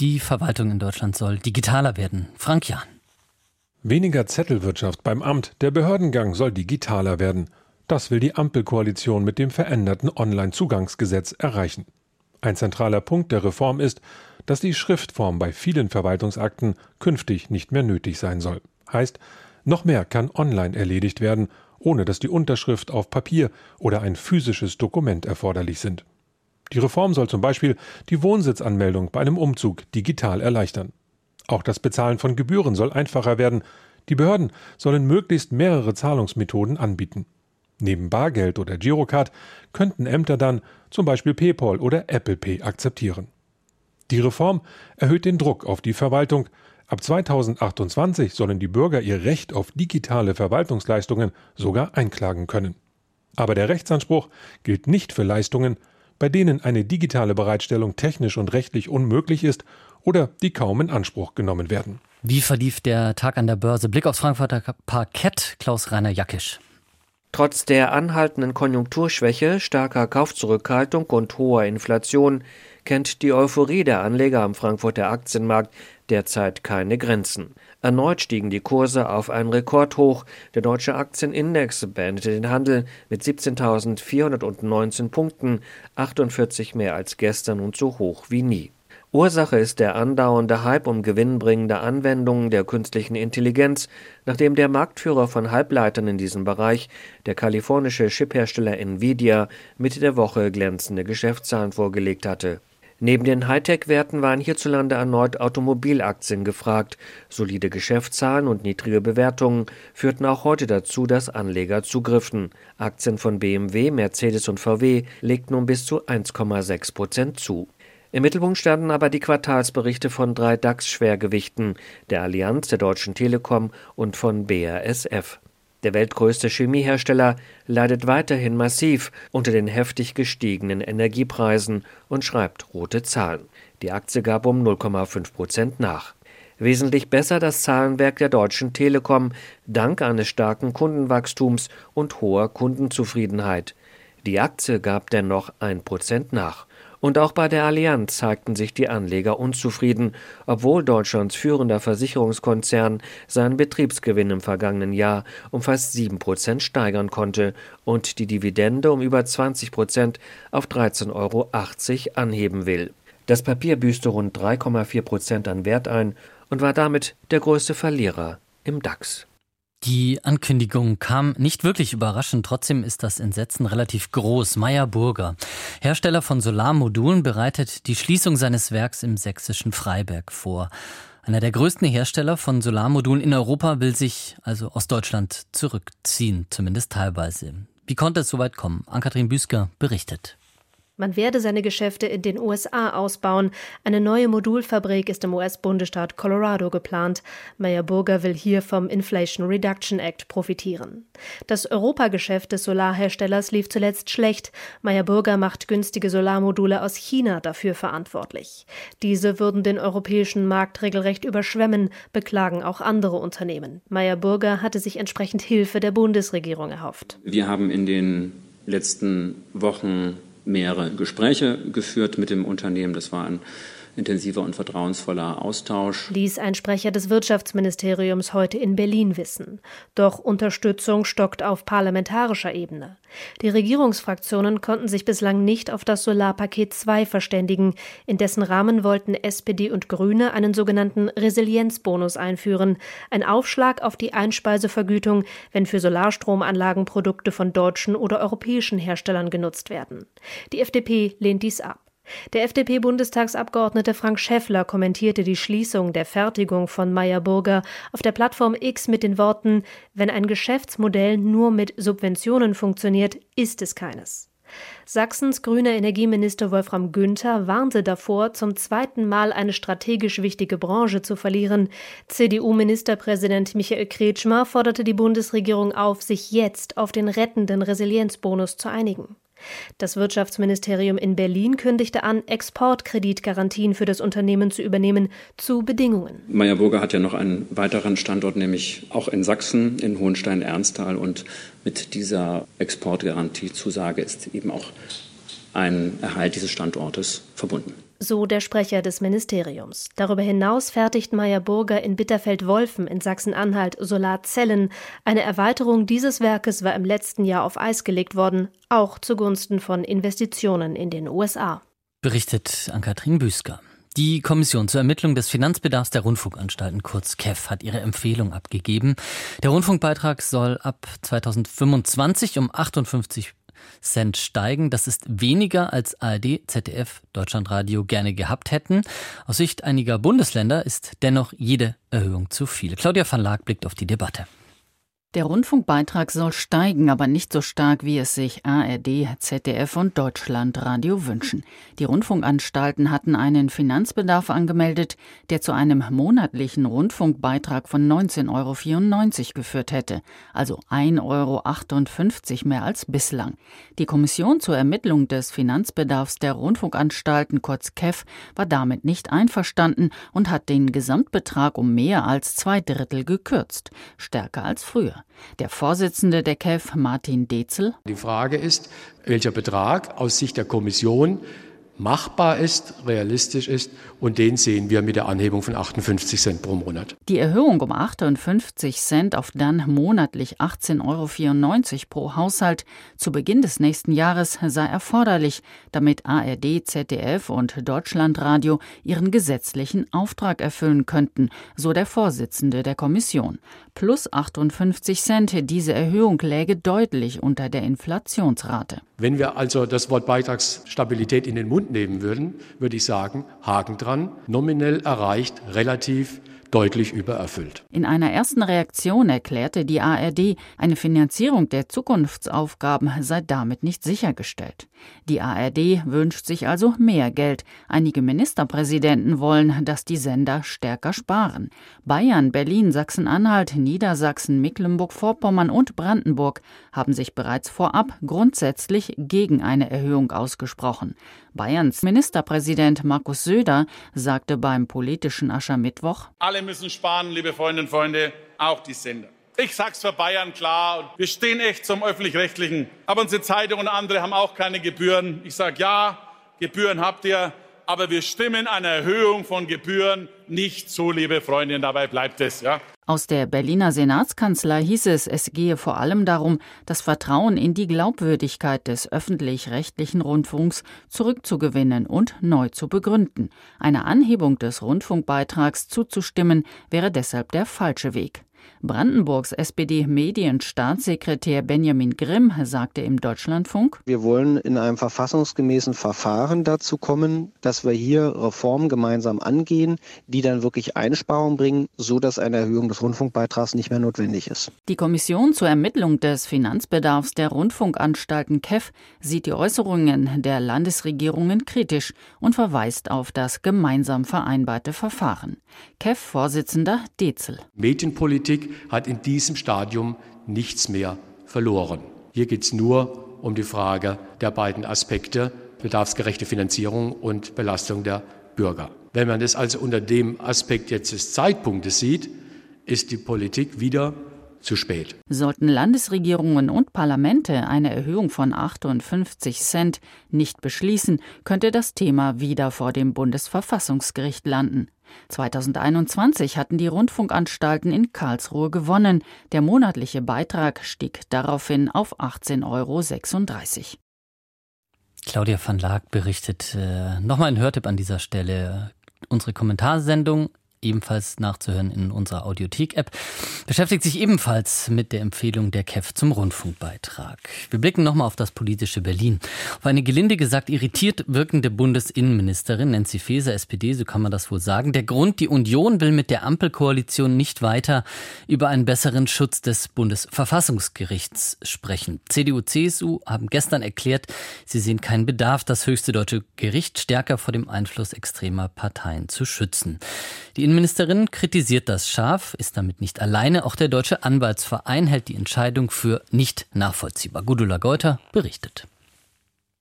Speaker 2: Die Verwaltung in Deutschland soll digitaler werden. Frank Jahn.
Speaker 22: Weniger Zettelwirtschaft beim Amt. Der Behördengang soll digitaler werden. Das will die Ampelkoalition mit dem veränderten Onlinezugangsgesetz erreichen. Ein zentraler Punkt der Reform ist, dass die Schriftform bei vielen Verwaltungsakten künftig nicht mehr nötig sein soll. Heißt, noch mehr kann online erledigt werden, ohne dass die Unterschrift auf Papier oder ein physisches Dokument erforderlich sind. Die Reform soll zum Beispiel die Wohnsitzanmeldung bei einem Umzug digital erleichtern. Auch das Bezahlen von Gebühren soll einfacher werden. Die Behörden sollen möglichst mehrere Zahlungsmethoden anbieten. Neben Bargeld oder Girocard könnten Ämter dann zum Beispiel PayPal oder Apple Pay akzeptieren. Die Reform erhöht den Druck auf die Verwaltung. Ab 2028 sollen die Bürger ihr Recht auf digitale Verwaltungsleistungen sogar einklagen können. Aber der Rechtsanspruch gilt nicht für Leistungen, bei denen eine digitale Bereitstellung technisch und rechtlich unmöglich ist oder die kaum in Anspruch genommen werden.
Speaker 2: Wie verlief der Tag an der Börse? Blick aufs Frankfurter Parkett, Klaus-Rainer Jackisch.
Speaker 23: Trotz der anhaltenden Konjunkturschwäche, starker Kaufzurückhaltung und hoher Inflation kennt die Euphorie der Anleger am Frankfurter Aktienmarkt derzeit keine Grenzen. Erneut stiegen die Kurse auf ein Rekordhoch. Der deutsche Aktienindex beendete den Handel mit 17.419 Punkten, 48 mehr als gestern und so hoch wie nie. Ursache ist der andauernde Hype um gewinnbringende Anwendungen der künstlichen Intelligenz, nachdem der Marktführer von Halbleitern in diesem Bereich, der kalifornische Chiphersteller Nvidia, Mitte der Woche glänzende Geschäftszahlen vorgelegt hatte. Neben den Hightech-Werten waren hierzulande erneut Automobilaktien gefragt. Solide Geschäftszahlen und niedrige Bewertungen führten auch heute dazu, dass Anleger zugriffen. Aktien von BMW, Mercedes und VW legten um bis zu 1,6 Prozent zu. Im Mittelpunkt standen aber die Quartalsberichte von drei DAX-Schwergewichten, der Allianz, der Deutschen Telekom und von BASF. Der weltgrößte Chemiehersteller leidet weiterhin massiv unter den heftig gestiegenen Energiepreisen und schreibt rote Zahlen. Die Aktie gab um 0,5 Prozent nach. Wesentlich besser das Zahlenwerk der Deutschen Telekom, dank eines starken Kundenwachstums und hoher Kundenzufriedenheit. Die Aktie gab dennoch ein Prozent nach. Und auch bei der Allianz zeigten sich die Anleger unzufrieden, obwohl Deutschlands führender Versicherungskonzern seinen Betriebsgewinn im vergangenen Jahr um fast sieben Prozent steigern konnte und die Dividende um über 20 Prozent auf 13,80 Euro anheben will. Das Papier büßte rund 3,4 Prozent an Wert ein und war damit der größte Verlierer im DAX.
Speaker 2: Die Ankündigung kam nicht wirklich überraschend, trotzdem ist das Entsetzen relativ groß. Meyer Burger, Hersteller von Solarmodulen, bereitet die Schließung seines Werks im sächsischen Freiberg vor. Einer der größten Hersteller von Solarmodulen in Europa will sich also aus Deutschland zurückziehen, zumindest teilweise. Wie konnte es soweit kommen? Ann-Kathrin Büsker berichtet.
Speaker 24: Man werde seine Geschäfte in den USA ausbauen. Eine neue Modulfabrik ist im US-Bundesstaat Colorado geplant. Meyer Burger will hier vom Inflation Reduction Act profitieren. Das Europageschäft des Solarherstellers lief zuletzt schlecht. Meyer Burger macht günstige Solarmodule aus China dafür verantwortlich. Diese würden den europäischen Markt regelrecht überschwemmen, beklagen auch andere Unternehmen. Meyer Burger hatte sich entsprechend Hilfe der Bundesregierung erhofft.
Speaker 25: Wir haben in den letzten Wochen mehrere Gespräche geführt mit dem Unternehmen. Das war ein intensiver und vertrauensvoller Austausch.
Speaker 24: Ließ ein Sprecher des Wirtschaftsministeriums heute in Berlin wissen. Doch Unterstützung stockt auf parlamentarischer Ebene. Die Regierungsfraktionen konnten sich bislang nicht auf das Solarpaket 2 verständigen. In dessen Rahmen wollten SPD und Grüne einen sogenannten Resilienzbonus einführen, ein Aufschlag auf die Einspeisevergütung, wenn für Solarstromanlagen Produkte von deutschen oder europäischen Herstellern genutzt werden. Die FDP lehnt dies ab. Der FDP-Bundestagsabgeordnete Frank Schäffler kommentierte die Schließung der Fertigung von Meyer Burger auf der Plattform X mit den Worten: Wenn ein Geschäftsmodell nur mit Subventionen funktioniert, ist es keines. Sachsens grüner Energieminister Wolfram Günther warnte davor, zum zweiten Mal eine strategisch wichtige Branche zu verlieren. CDU-Ministerpräsident Michael Kretschmer forderte die Bundesregierung auf, sich jetzt auf den rettenden Resilienzbonus zu einigen. Das Wirtschaftsministerium in Berlin kündigte an, Exportkreditgarantien für das Unternehmen zu übernehmen, zu Bedingungen.
Speaker 25: Meyer Burger hat ja noch einen weiteren Standort, nämlich auch in Sachsen, in Hohenstein-Ernsthal. Und mit dieser Exportgarantiezusage ist eben auch ein Erhalt dieses Standortes verbunden
Speaker 24: so der Sprecher des Ministeriums. Darüber hinaus fertigt Meyer Burger in Bitterfeld-Wolfen in Sachsen-Anhalt Solarzellen. Eine Erweiterung dieses Werkes war im letzten Jahr auf Eis gelegt worden, auch zugunsten von Investitionen in den USA.
Speaker 2: Berichtet Ann-Kathrin Büsker. Die Kommission zur Ermittlung des Finanzbedarfs der Rundfunkanstalten, kurz KEF, hat ihre Empfehlung abgegeben. Der Rundfunkbeitrag soll ab 2025 um 58 Cent steigen. Das ist weniger als ARD, ZDF, Deutschlandradio gerne gehabt hätten. Aus Sicht einiger Bundesländer ist dennoch jede Erhöhung zu viel. Claudia van Laak blickt auf die Debatte.
Speaker 26: Der Rundfunkbeitrag soll steigen, aber nicht so stark, wie es sich ARD, ZDF und Deutschlandradio wünschen. Die Rundfunkanstalten hatten einen Finanzbedarf angemeldet, der zu einem monatlichen Rundfunkbeitrag von 19,94 Euro geführt hätte, also 1,58 Euro mehr als bislang. Die Kommission zur Ermittlung des Finanzbedarfs der Rundfunkanstalten, kurz KEF, war damit nicht einverstanden und hat den Gesamtbetrag um mehr als zwei Drittel gekürzt, stärker als früher. Der Vorsitzende der KEF, Martin Dezel.
Speaker 27: Die Frage ist, welcher Betrag aus Sicht der Kommission machbar ist, realistisch ist und den sehen wir mit der Anhebung von 58 Cent pro Monat.
Speaker 26: Die Erhöhung um 58 Cent auf dann monatlich 18,94 Euro pro Haushalt zu Beginn des nächsten Jahres sei erforderlich, damit ARD, ZDF und Deutschlandradio ihren gesetzlichen Auftrag erfüllen könnten, so der Vorsitzende der Kommission. Plus 58 Cent, diese Erhöhung läge deutlich unter der Inflationsrate.
Speaker 27: Wenn wir also das Wort Beitragsstabilität in den Mund nehmen würden, würde ich sagen, Haken dran, nominell erreicht, relativ deutlich übererfüllt.
Speaker 26: In einer ersten Reaktion erklärte die ARD, eine Finanzierung der Zukunftsaufgaben sei damit nicht sichergestellt. Die ARD wünscht sich also mehr Geld. Einige Ministerpräsidenten wollen, dass die Sender stärker sparen. Bayern, Berlin, Sachsen-Anhalt, Niedersachsen, Mecklenburg-Vorpommern und Brandenburg haben sich bereits vorab grundsätzlich gegen eine Erhöhung ausgesprochen. Bayerns Ministerpräsident Markus Söder sagte beim politischen Aschermittwoch:
Speaker 28: Alle müssen sparen, liebe Freundinnen und Freunde, auch die Sender. Ich sag's für Bayern klar, wir stehen echt zum öffentlich-rechtlichen. Aber unsere Zeitung und andere haben auch keine Gebühren. Ich sage ja, Gebühren habt ihr, aber wir stimmen einer Erhöhung von Gebühren nicht zu, liebe Freundinnen. Dabei bleibt es, ja.
Speaker 26: Aus der Berliner Senatskanzlei hieß es, es gehe vor allem darum, das Vertrauen in die Glaubwürdigkeit des öffentlich-rechtlichen Rundfunks zurückzugewinnen und neu zu begründen. Eine Anhebung des Rundfunkbeitrags zuzustimmen wäre deshalb der falsche Weg. Brandenburgs SPD-Medienstaatssekretär Benjamin Grimm sagte im Deutschlandfunk:
Speaker 29: Wir wollen in einem verfassungsgemäßen Verfahren dazu kommen, dass wir hier Reformen gemeinsam angehen, die dann wirklich Einsparungen bringen, so dass eine Erhöhung des Rundfunkbeitrags nicht mehr notwendig ist.
Speaker 26: Die Kommission zur Ermittlung des Finanzbedarfs der Rundfunkanstalten KEF sieht die Äußerungen der Landesregierungen kritisch und verweist auf das gemeinsam vereinbarte Verfahren. KEF-Vorsitzender Dezel.
Speaker 27: Medienpolitik hat in diesem Stadium nichts mehr verloren. Hier geht es nur um die Frage der beiden Aspekte bedarfsgerechte Finanzierung und Belastung der Bürger. Wenn man es also unter dem Aspekt jetzt des Zeitpunktes sieht, ist die Politik wieder zu spät.
Speaker 26: Sollten Landesregierungen und Parlamente eine Erhöhung von 58 Cent nicht beschließen, könnte das Thema wieder vor dem Bundesverfassungsgericht landen. 2021 hatten die Rundfunkanstalten in Karlsruhe gewonnen. Der monatliche Beitrag stieg daraufhin auf 18,36 Euro.
Speaker 2: Claudia van Laak berichtet äh, nochmal ein Hörtipp an dieser Stelle. Unsere Kommentarsendung ebenfalls nachzuhören in unserer Audiothek-App, beschäftigt sich ebenfalls mit der Empfehlung der KEF zum Rundfunkbeitrag. Wir blicken nochmal auf das politische Berlin. Auf eine gelinde gesagt irritiert wirkende Bundesinnenministerin Nancy Faeser, SPD, so kann man das wohl sagen. Der Grund, die Union will mit der Ampelkoalition nicht weiter über einen besseren Schutz des Bundesverfassungsgerichts sprechen. CDU, CSU haben gestern erklärt, sie sehen keinen Bedarf, das höchste deutsche Gericht stärker vor dem Einfluss extremer Parteien zu schützen. Die Innenministerin kritisiert das scharf, ist damit nicht alleine. Auch der Deutsche Anwaltsverein hält die Entscheidung für nicht nachvollziehbar. Gudula Geuter berichtet.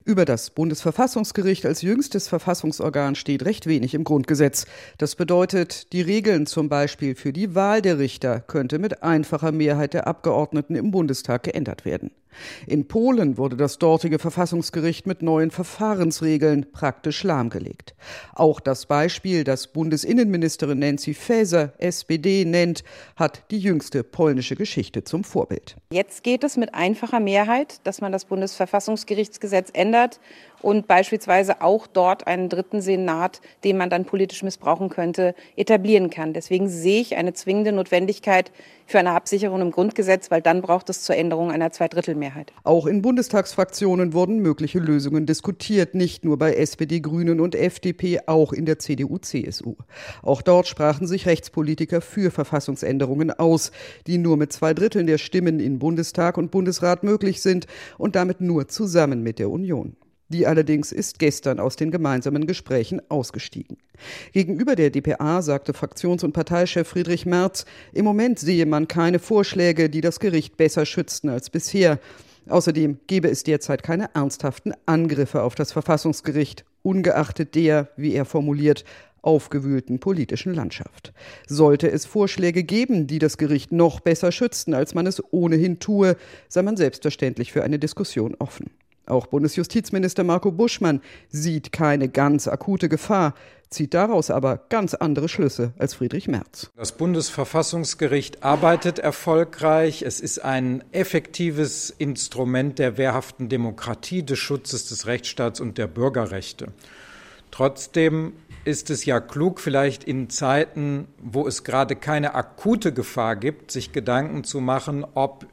Speaker 30: Über das Bundesverfassungsgericht als jüngstes Verfassungsorgan steht recht wenig im Grundgesetz. Das bedeutet, die Regeln zum Beispiel für die Wahl der Richter könnte mit einfacher Mehrheit der Abgeordneten im Bundestag geändert werden. In Polen wurde das dortige Verfassungsgericht mit neuen Verfahrensregeln praktisch lahmgelegt. Auch das Beispiel, das Bundesinnenministerin Nancy Faeser, SPD, nennt, hat die jüngste polnische Geschichte zum Vorbild.
Speaker 31: Jetzt geht es mit einfacher Mehrheit, dass man das Bundesverfassungsgerichtsgesetz ändert und beispielsweise auch dort einen dritten Senat, den man dann politisch missbrauchen könnte, etablieren kann. Deswegen sehe ich eine zwingende Notwendigkeit für eine Absicherung im Grundgesetz, weil dann braucht es zur Änderung einer Zweidrittelmehrheit.
Speaker 30: Auch in Bundestagsfraktionen wurden mögliche Lösungen diskutiert, nicht nur bei SPD, Grünen und FDP, auch in der CDU, CSU. Auch dort sprachen sich Rechtspolitiker für Verfassungsänderungen aus, die nur mit zwei Dritteln der Stimmen in Bundestag und Bundesrat möglich sind und damit nur zusammen mit der Union. Die allerdings ist gestern aus den gemeinsamen Gesprächen ausgestiegen. Gegenüber der dpa sagte Fraktions- und Parteichef Friedrich Merz, im Moment sehe man keine Vorschläge, die das Gericht besser schützten als bisher. Außerdem gebe es derzeit keine ernsthaften Angriffe auf das Verfassungsgericht, ungeachtet der, wie er formuliert, aufgewühlten politischen Landschaft. Sollte es Vorschläge geben, die das Gericht noch besser schützten, als man es ohnehin tue, sei man selbstverständlich für eine Diskussion offen. Auch Bundesjustizminister Marco Buschmann sieht keine ganz akute Gefahr, zieht daraus aber ganz andere Schlüsse als Friedrich Merz.
Speaker 32: Das Bundesverfassungsgericht arbeitet erfolgreich. Es ist ein effektives Instrument der wehrhaften Demokratie, des Schutzes des Rechtsstaats und der Bürgerrechte. Trotzdem ist es ja klug, vielleicht in Zeiten, wo es gerade keine akute Gefahr gibt, sich Gedanken zu machen, ob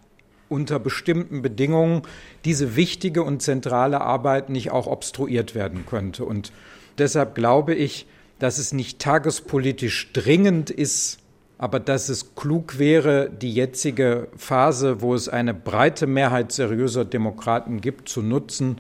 Speaker 32: unter bestimmten Bedingungen diese wichtige und zentrale Arbeit nicht auch obstruiert werden könnte. Und deshalb glaube ich, dass es nicht tagespolitisch dringend ist, aber dass es klug wäre, die jetzige Phase, wo es eine breite Mehrheit seriöser Demokraten gibt, zu nutzen,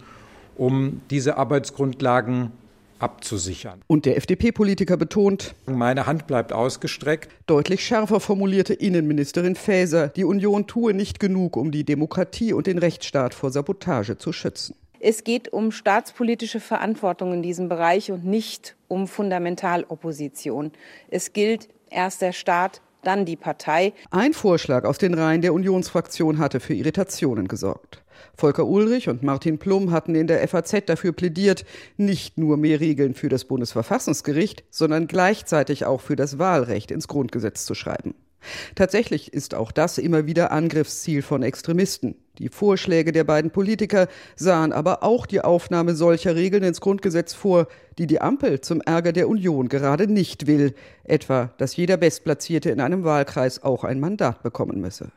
Speaker 32: um diese Arbeitsgrundlagen abzusichern.
Speaker 30: Und der FDP-Politiker betont,
Speaker 32: meine Hand bleibt ausgestreckt.
Speaker 30: Deutlich schärfer formulierte Innenministerin Faeser, die Union tue nicht genug, um die Demokratie und den Rechtsstaat vor Sabotage zu schützen.
Speaker 31: Es geht um staatspolitische Verantwortung in diesem Bereich und nicht um Fundamentalopposition. Es gilt erst der Staat, dann die Partei.
Speaker 30: Ein Vorschlag aus den Reihen der Unionsfraktion hatte für Irritationen gesorgt. Volker Ulrich und Martin Plum hatten in der FAZ dafür plädiert, nicht nur mehr Regeln für das Bundesverfassungsgericht, sondern gleichzeitig auch für das Wahlrecht ins Grundgesetz zu schreiben. Tatsächlich ist auch das immer wieder Angriffsziel von Extremisten. Die Vorschläge der beiden Politiker sahen aber auch die Aufnahme solcher Regeln ins Grundgesetz vor, die die Ampel zum Ärger der Union gerade nicht will, etwa dass jeder Bestplatzierte in einem Wahlkreis auch ein Mandat bekommen müsse.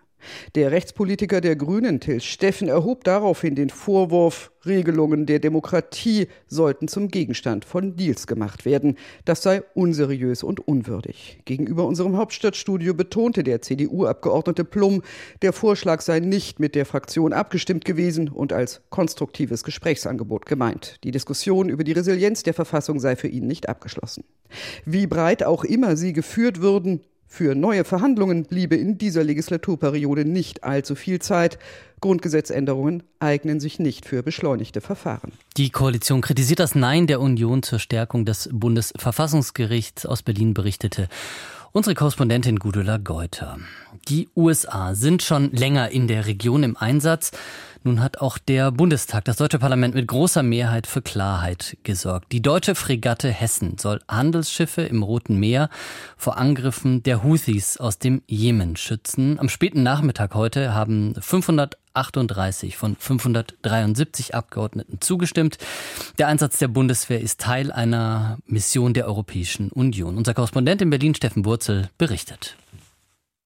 Speaker 30: Der Rechtspolitiker der Grünen, Till Steffen, erhob daraufhin den Vorwurf, Regelungen der Demokratie sollten zum Gegenstand von Deals gemacht werden. Das sei unseriös und unwürdig. Gegenüber unserem Hauptstadtstudio betonte der CDU-Abgeordnete Plum, der Vorschlag sei nicht mit der Fraktion abgestimmt gewesen und als konstruktives Gesprächsangebot gemeint. Die Diskussion über die Resilienz der Verfassung sei für ihn nicht abgeschlossen. Wie breit auch immer sie geführt würden, für neue Verhandlungen bliebe in dieser Legislaturperiode nicht allzu viel Zeit. Grundgesetzänderungen eignen sich nicht für beschleunigte Verfahren.
Speaker 2: Die Koalition kritisiert das Nein der Union zur Stärkung des Bundesverfassungsgerichts. Aus Berlin berichtete unsere Korrespondentin Gudula Geuter. Die USA sind schon länger in der Region im Einsatz. Nun hat auch der Bundestag, das deutsche Parlament mit großer Mehrheit für Klarheit gesorgt. Die deutsche Fregatte Hessen soll Handelsschiffe im Roten Meer vor Angriffen der Houthis aus dem Jemen schützen. Am späten Nachmittag heute haben 538 von 573 Abgeordneten zugestimmt. Der Einsatz der Bundeswehr ist Teil einer Mission der Europäischen Union. Unser Korrespondent in Berlin, Steffen Wurzel, berichtet.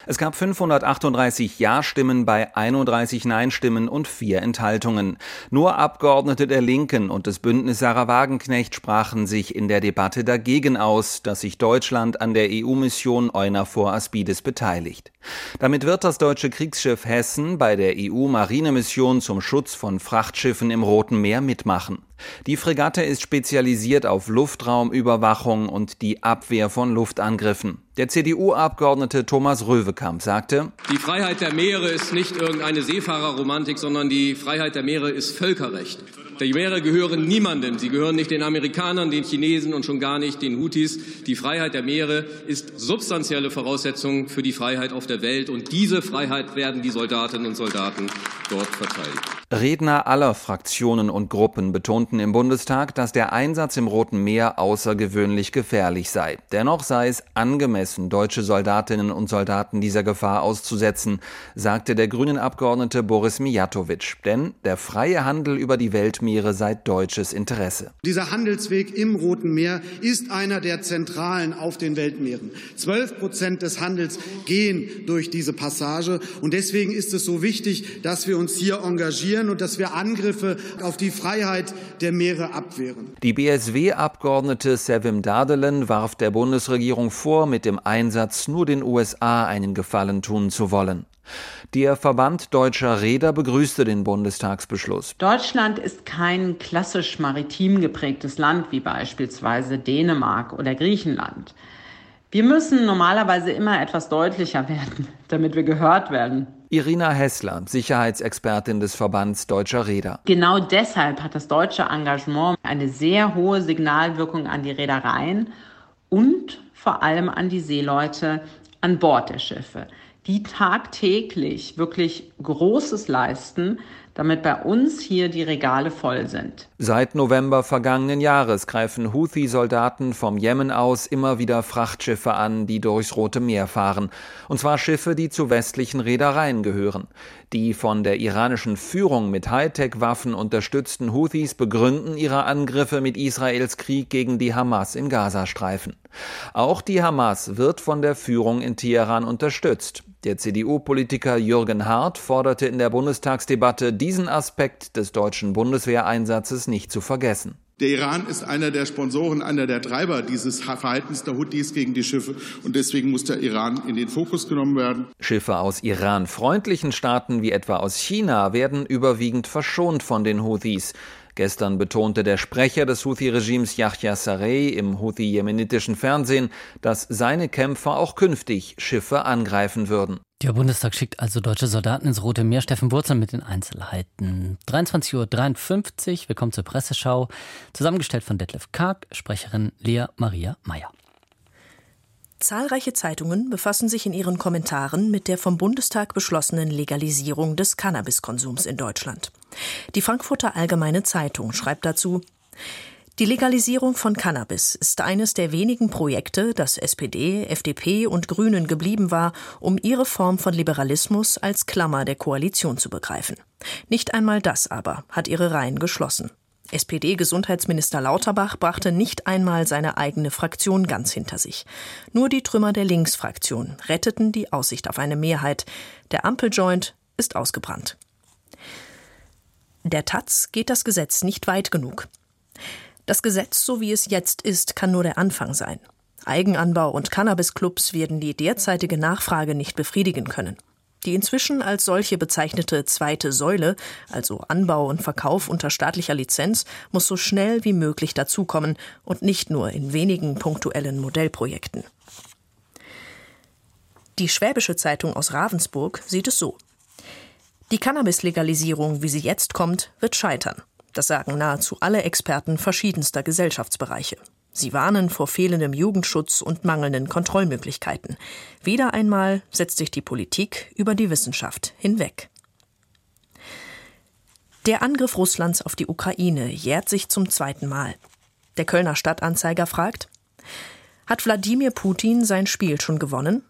Speaker 33: Es gab 538 Ja-Stimmen bei 31 Nein-Stimmen und vier Enthaltungen. Nur Abgeordnete der Linken und des Bündnis Sarah Wagenknecht sprachen sich in der Debatte dagegen aus, dass sich Deutschland an der EU-Mission EUNAVFOR Aspides beteiligt. Damit wird das deutsche Kriegsschiff Hessen bei der EU-Marinemission zum Schutz von Frachtschiffen im Roten Meer mitmachen. Die Fregatte ist spezialisiert auf Luftraumüberwachung und die Abwehr von Luftangriffen. Der CDU-Abgeordnete Thomas Röwekamp sagte,
Speaker 34: Die Freiheit der Meere ist nicht irgendeine Seefahrerromantik, sondern die Freiheit der Meere ist Völkerrecht. Die Meere gehören niemandem. Sie gehören nicht den Amerikanern, den Chinesen und schon gar nicht den Houthis. Die Freiheit der Meere ist substanzielle Voraussetzung für die Freiheit auf der Welt. Und diese Freiheit werden die Soldatinnen und Soldaten dort verteidigen.
Speaker 33: Redner aller Fraktionen und Gruppen betonten im Bundestag, dass der Einsatz im Roten Meer außergewöhnlich gefährlich sei. Dennoch sei es angemessen, deutsche Soldatinnen und Soldaten dieser Gefahr auszusetzen, sagte der grünen Abgeordnete Boris Mijatovic. Denn der freie Handel über die Weltmeere sei deutsches Interesse.
Speaker 35: Dieser Handelsweg im Roten Meer ist einer der zentralen auf den Weltmeeren. Zwölf Prozent des Handels gehen durch diese Passage. Und deswegen ist es so wichtig, dass wir uns hier engagieren und dass wir Angriffe auf die Freiheit der Meere abwehren.
Speaker 33: Die BSW-Abgeordnete Sevim Dardelen warf der Bundesregierung vor, mit dem Einsatz nur den USA einen Gefallen tun zu wollen. Der Verband deutscher Räder begrüßte den Bundestagsbeschluss.
Speaker 36: Deutschland ist kein klassisch maritim geprägtes Land wie beispielsweise Dänemark oder Griechenland. Wir müssen normalerweise immer etwas deutlicher werden, damit wir gehört werden.
Speaker 33: Irina Hessler, Sicherheitsexpertin des Verbands Deutscher Räder.
Speaker 36: Genau deshalb hat das deutsche Engagement eine sehr hohe Signalwirkung an die Reedereien und vor allem an die Seeleute an Bord der Schiffe, die tagtäglich wirklich Großes leisten, damit bei uns hier die Regale voll sind.
Speaker 33: Seit November vergangenen Jahres greifen Houthi-Soldaten vom Jemen aus immer wieder Frachtschiffe an, die durchs Rote Meer fahren. Und zwar Schiffe, die zu westlichen Reedereien gehören. Die von der iranischen Führung mit Hightech-Waffen unterstützten Houthis begründen ihre Angriffe mit Israels Krieg gegen die Hamas im Gazastreifen. Auch die Hamas wird von der Führung in Teheran unterstützt. Der CDU-Politiker Jürgen Hart forderte in der Bundestagsdebatte, diesen Aspekt des deutschen Bundeswehreinsatzes nicht zu vergessen.
Speaker 37: Der Iran ist einer der Sponsoren, einer der Treiber dieses Verhaltens der Houthis gegen die Schiffe. Und deswegen muss der Iran in den Fokus genommen werden.
Speaker 33: Schiffe aus Iran-freundlichen Staaten wie etwa aus China werden überwiegend verschont von den Houthis. Gestern betonte der Sprecher des Houthi-Regimes Yahya Sarey im Houthi-jemenitischen Fernsehen, dass seine Kämpfer auch künftig Schiffe angreifen würden.
Speaker 2: Der Bundestag schickt also deutsche Soldaten ins Rote Meer. Steffen Wurzel mit den Einzelheiten. 23.53 Uhr, willkommen zur Presseschau. Zusammengestellt von Detlef Karg, Sprecherin Lea Maria Meyer.
Speaker 38: Zahlreiche Zeitungen befassen sich in ihren Kommentaren mit der vom Bundestag beschlossenen Legalisierung des Cannabiskonsums in Deutschland. Die Frankfurter Allgemeine Zeitung schreibt dazu, Die Legalisierung von Cannabis ist eines der wenigen Projekte, das SPD, FDP und Grünen geblieben war, um ihre Form von Liberalismus als Klammer der Koalition zu begreifen. Nicht einmal das aber hat ihre Reihen geschlossen. SPD-Gesundheitsminister Lauterbach brachte nicht einmal seine eigene Fraktion ganz hinter sich. Nur die Trümmer der Linksfraktion retteten die Aussicht auf eine Mehrheit. Der Ampeljoint ist ausgebrannt. Der Taz geht das Gesetz nicht weit genug. Das Gesetz, so wie es jetzt ist, kann nur der Anfang sein. Eigenanbau und Cannabisclubs werden die derzeitige Nachfrage nicht befriedigen können. Die inzwischen als solche bezeichnete zweite Säule, also Anbau und Verkauf unter staatlicher Lizenz, muss so schnell wie möglich dazukommen und nicht nur in wenigen punktuellen Modellprojekten. Die Schwäbische Zeitung aus Ravensburg sieht es so. Die Cannabis-Legalisierung, wie sie jetzt kommt, wird scheitern. Das sagen nahezu alle Experten verschiedenster Gesellschaftsbereiche. Sie warnen vor fehlendem Jugendschutz und mangelnden Kontrollmöglichkeiten. Wieder einmal setzt sich die Politik über die Wissenschaft hinweg. Der Angriff Russlands auf die Ukraine jährt sich zum zweiten Mal. Der Kölner Stadtanzeiger fragt, hat Wladimir Putin sein Spiel schon gewonnen?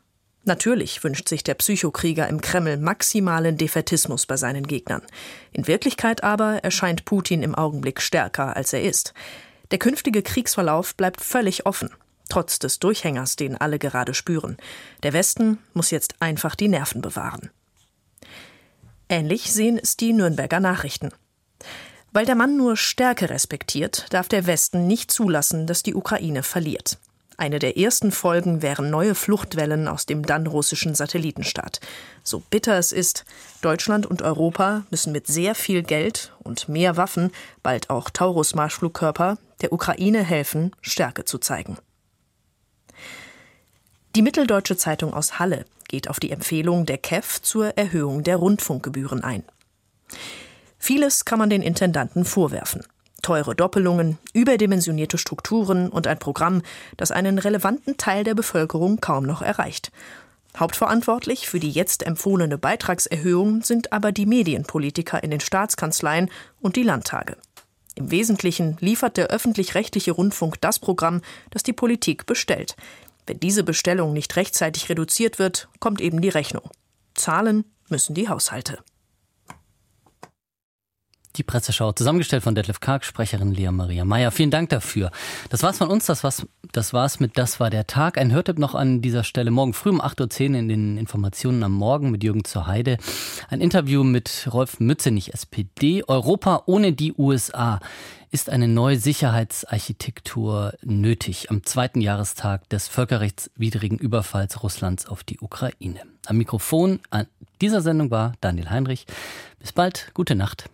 Speaker 38: Natürlich wünscht sich der Psychokrieger im Kreml maximalen Defetismus bei seinen Gegnern. In Wirklichkeit aber erscheint Putin im Augenblick stärker, als er ist. Der künftige Kriegsverlauf bleibt völlig offen, trotz des Durchhängers, den alle gerade spüren. Der Westen muss jetzt einfach die Nerven bewahren. Ähnlich sehen es die Nürnberger Nachrichten. Weil der Mann nur Stärke respektiert, darf der Westen nicht zulassen, dass die Ukraine verliert. Eine der ersten Folgen wären neue Fluchtwellen aus dem dann russischen Satellitenstaat. So bitter es ist, Deutschland und Europa müssen mit sehr viel Geld und mehr Waffen, bald auch Taurus-Marschflugkörper, der Ukraine helfen, Stärke zu zeigen. Die Mitteldeutsche Zeitung aus Halle geht auf die Empfehlung der KEF zur Erhöhung der Rundfunkgebühren ein. Vieles kann man den Intendanten vorwerfen teure Doppelungen, überdimensionierte Strukturen und ein Programm, das einen relevanten Teil der Bevölkerung kaum noch erreicht. Hauptverantwortlich für die jetzt empfohlene Beitragserhöhung sind aber die Medienpolitiker in den Staatskanzleien und die Landtage. Im Wesentlichen liefert der öffentlich-rechtliche Rundfunk das Programm, das die Politik bestellt. Wenn diese Bestellung nicht rechtzeitig reduziert wird, kommt eben die Rechnung. Zahlen müssen die Haushalte.
Speaker 2: Die Presseschau zusammengestellt von Detlef Karg, Sprecherin Lea Maria Meyer. Vielen Dank dafür. Das war's von uns, das war's, das war's mit Das war der Tag. Ein Hörtipp noch an dieser Stelle morgen früh um 8.10 Uhr in den Informationen am Morgen mit Jürgen zur Heide. Ein Interview mit Rolf Mützenich, SPD. Europa ohne die USA. Ist eine neue Sicherheitsarchitektur nötig am zweiten Jahrestag des völkerrechtswidrigen Überfalls Russlands auf die Ukraine? Am Mikrofon an dieser Sendung war Daniel Heinrich. Bis bald, gute Nacht.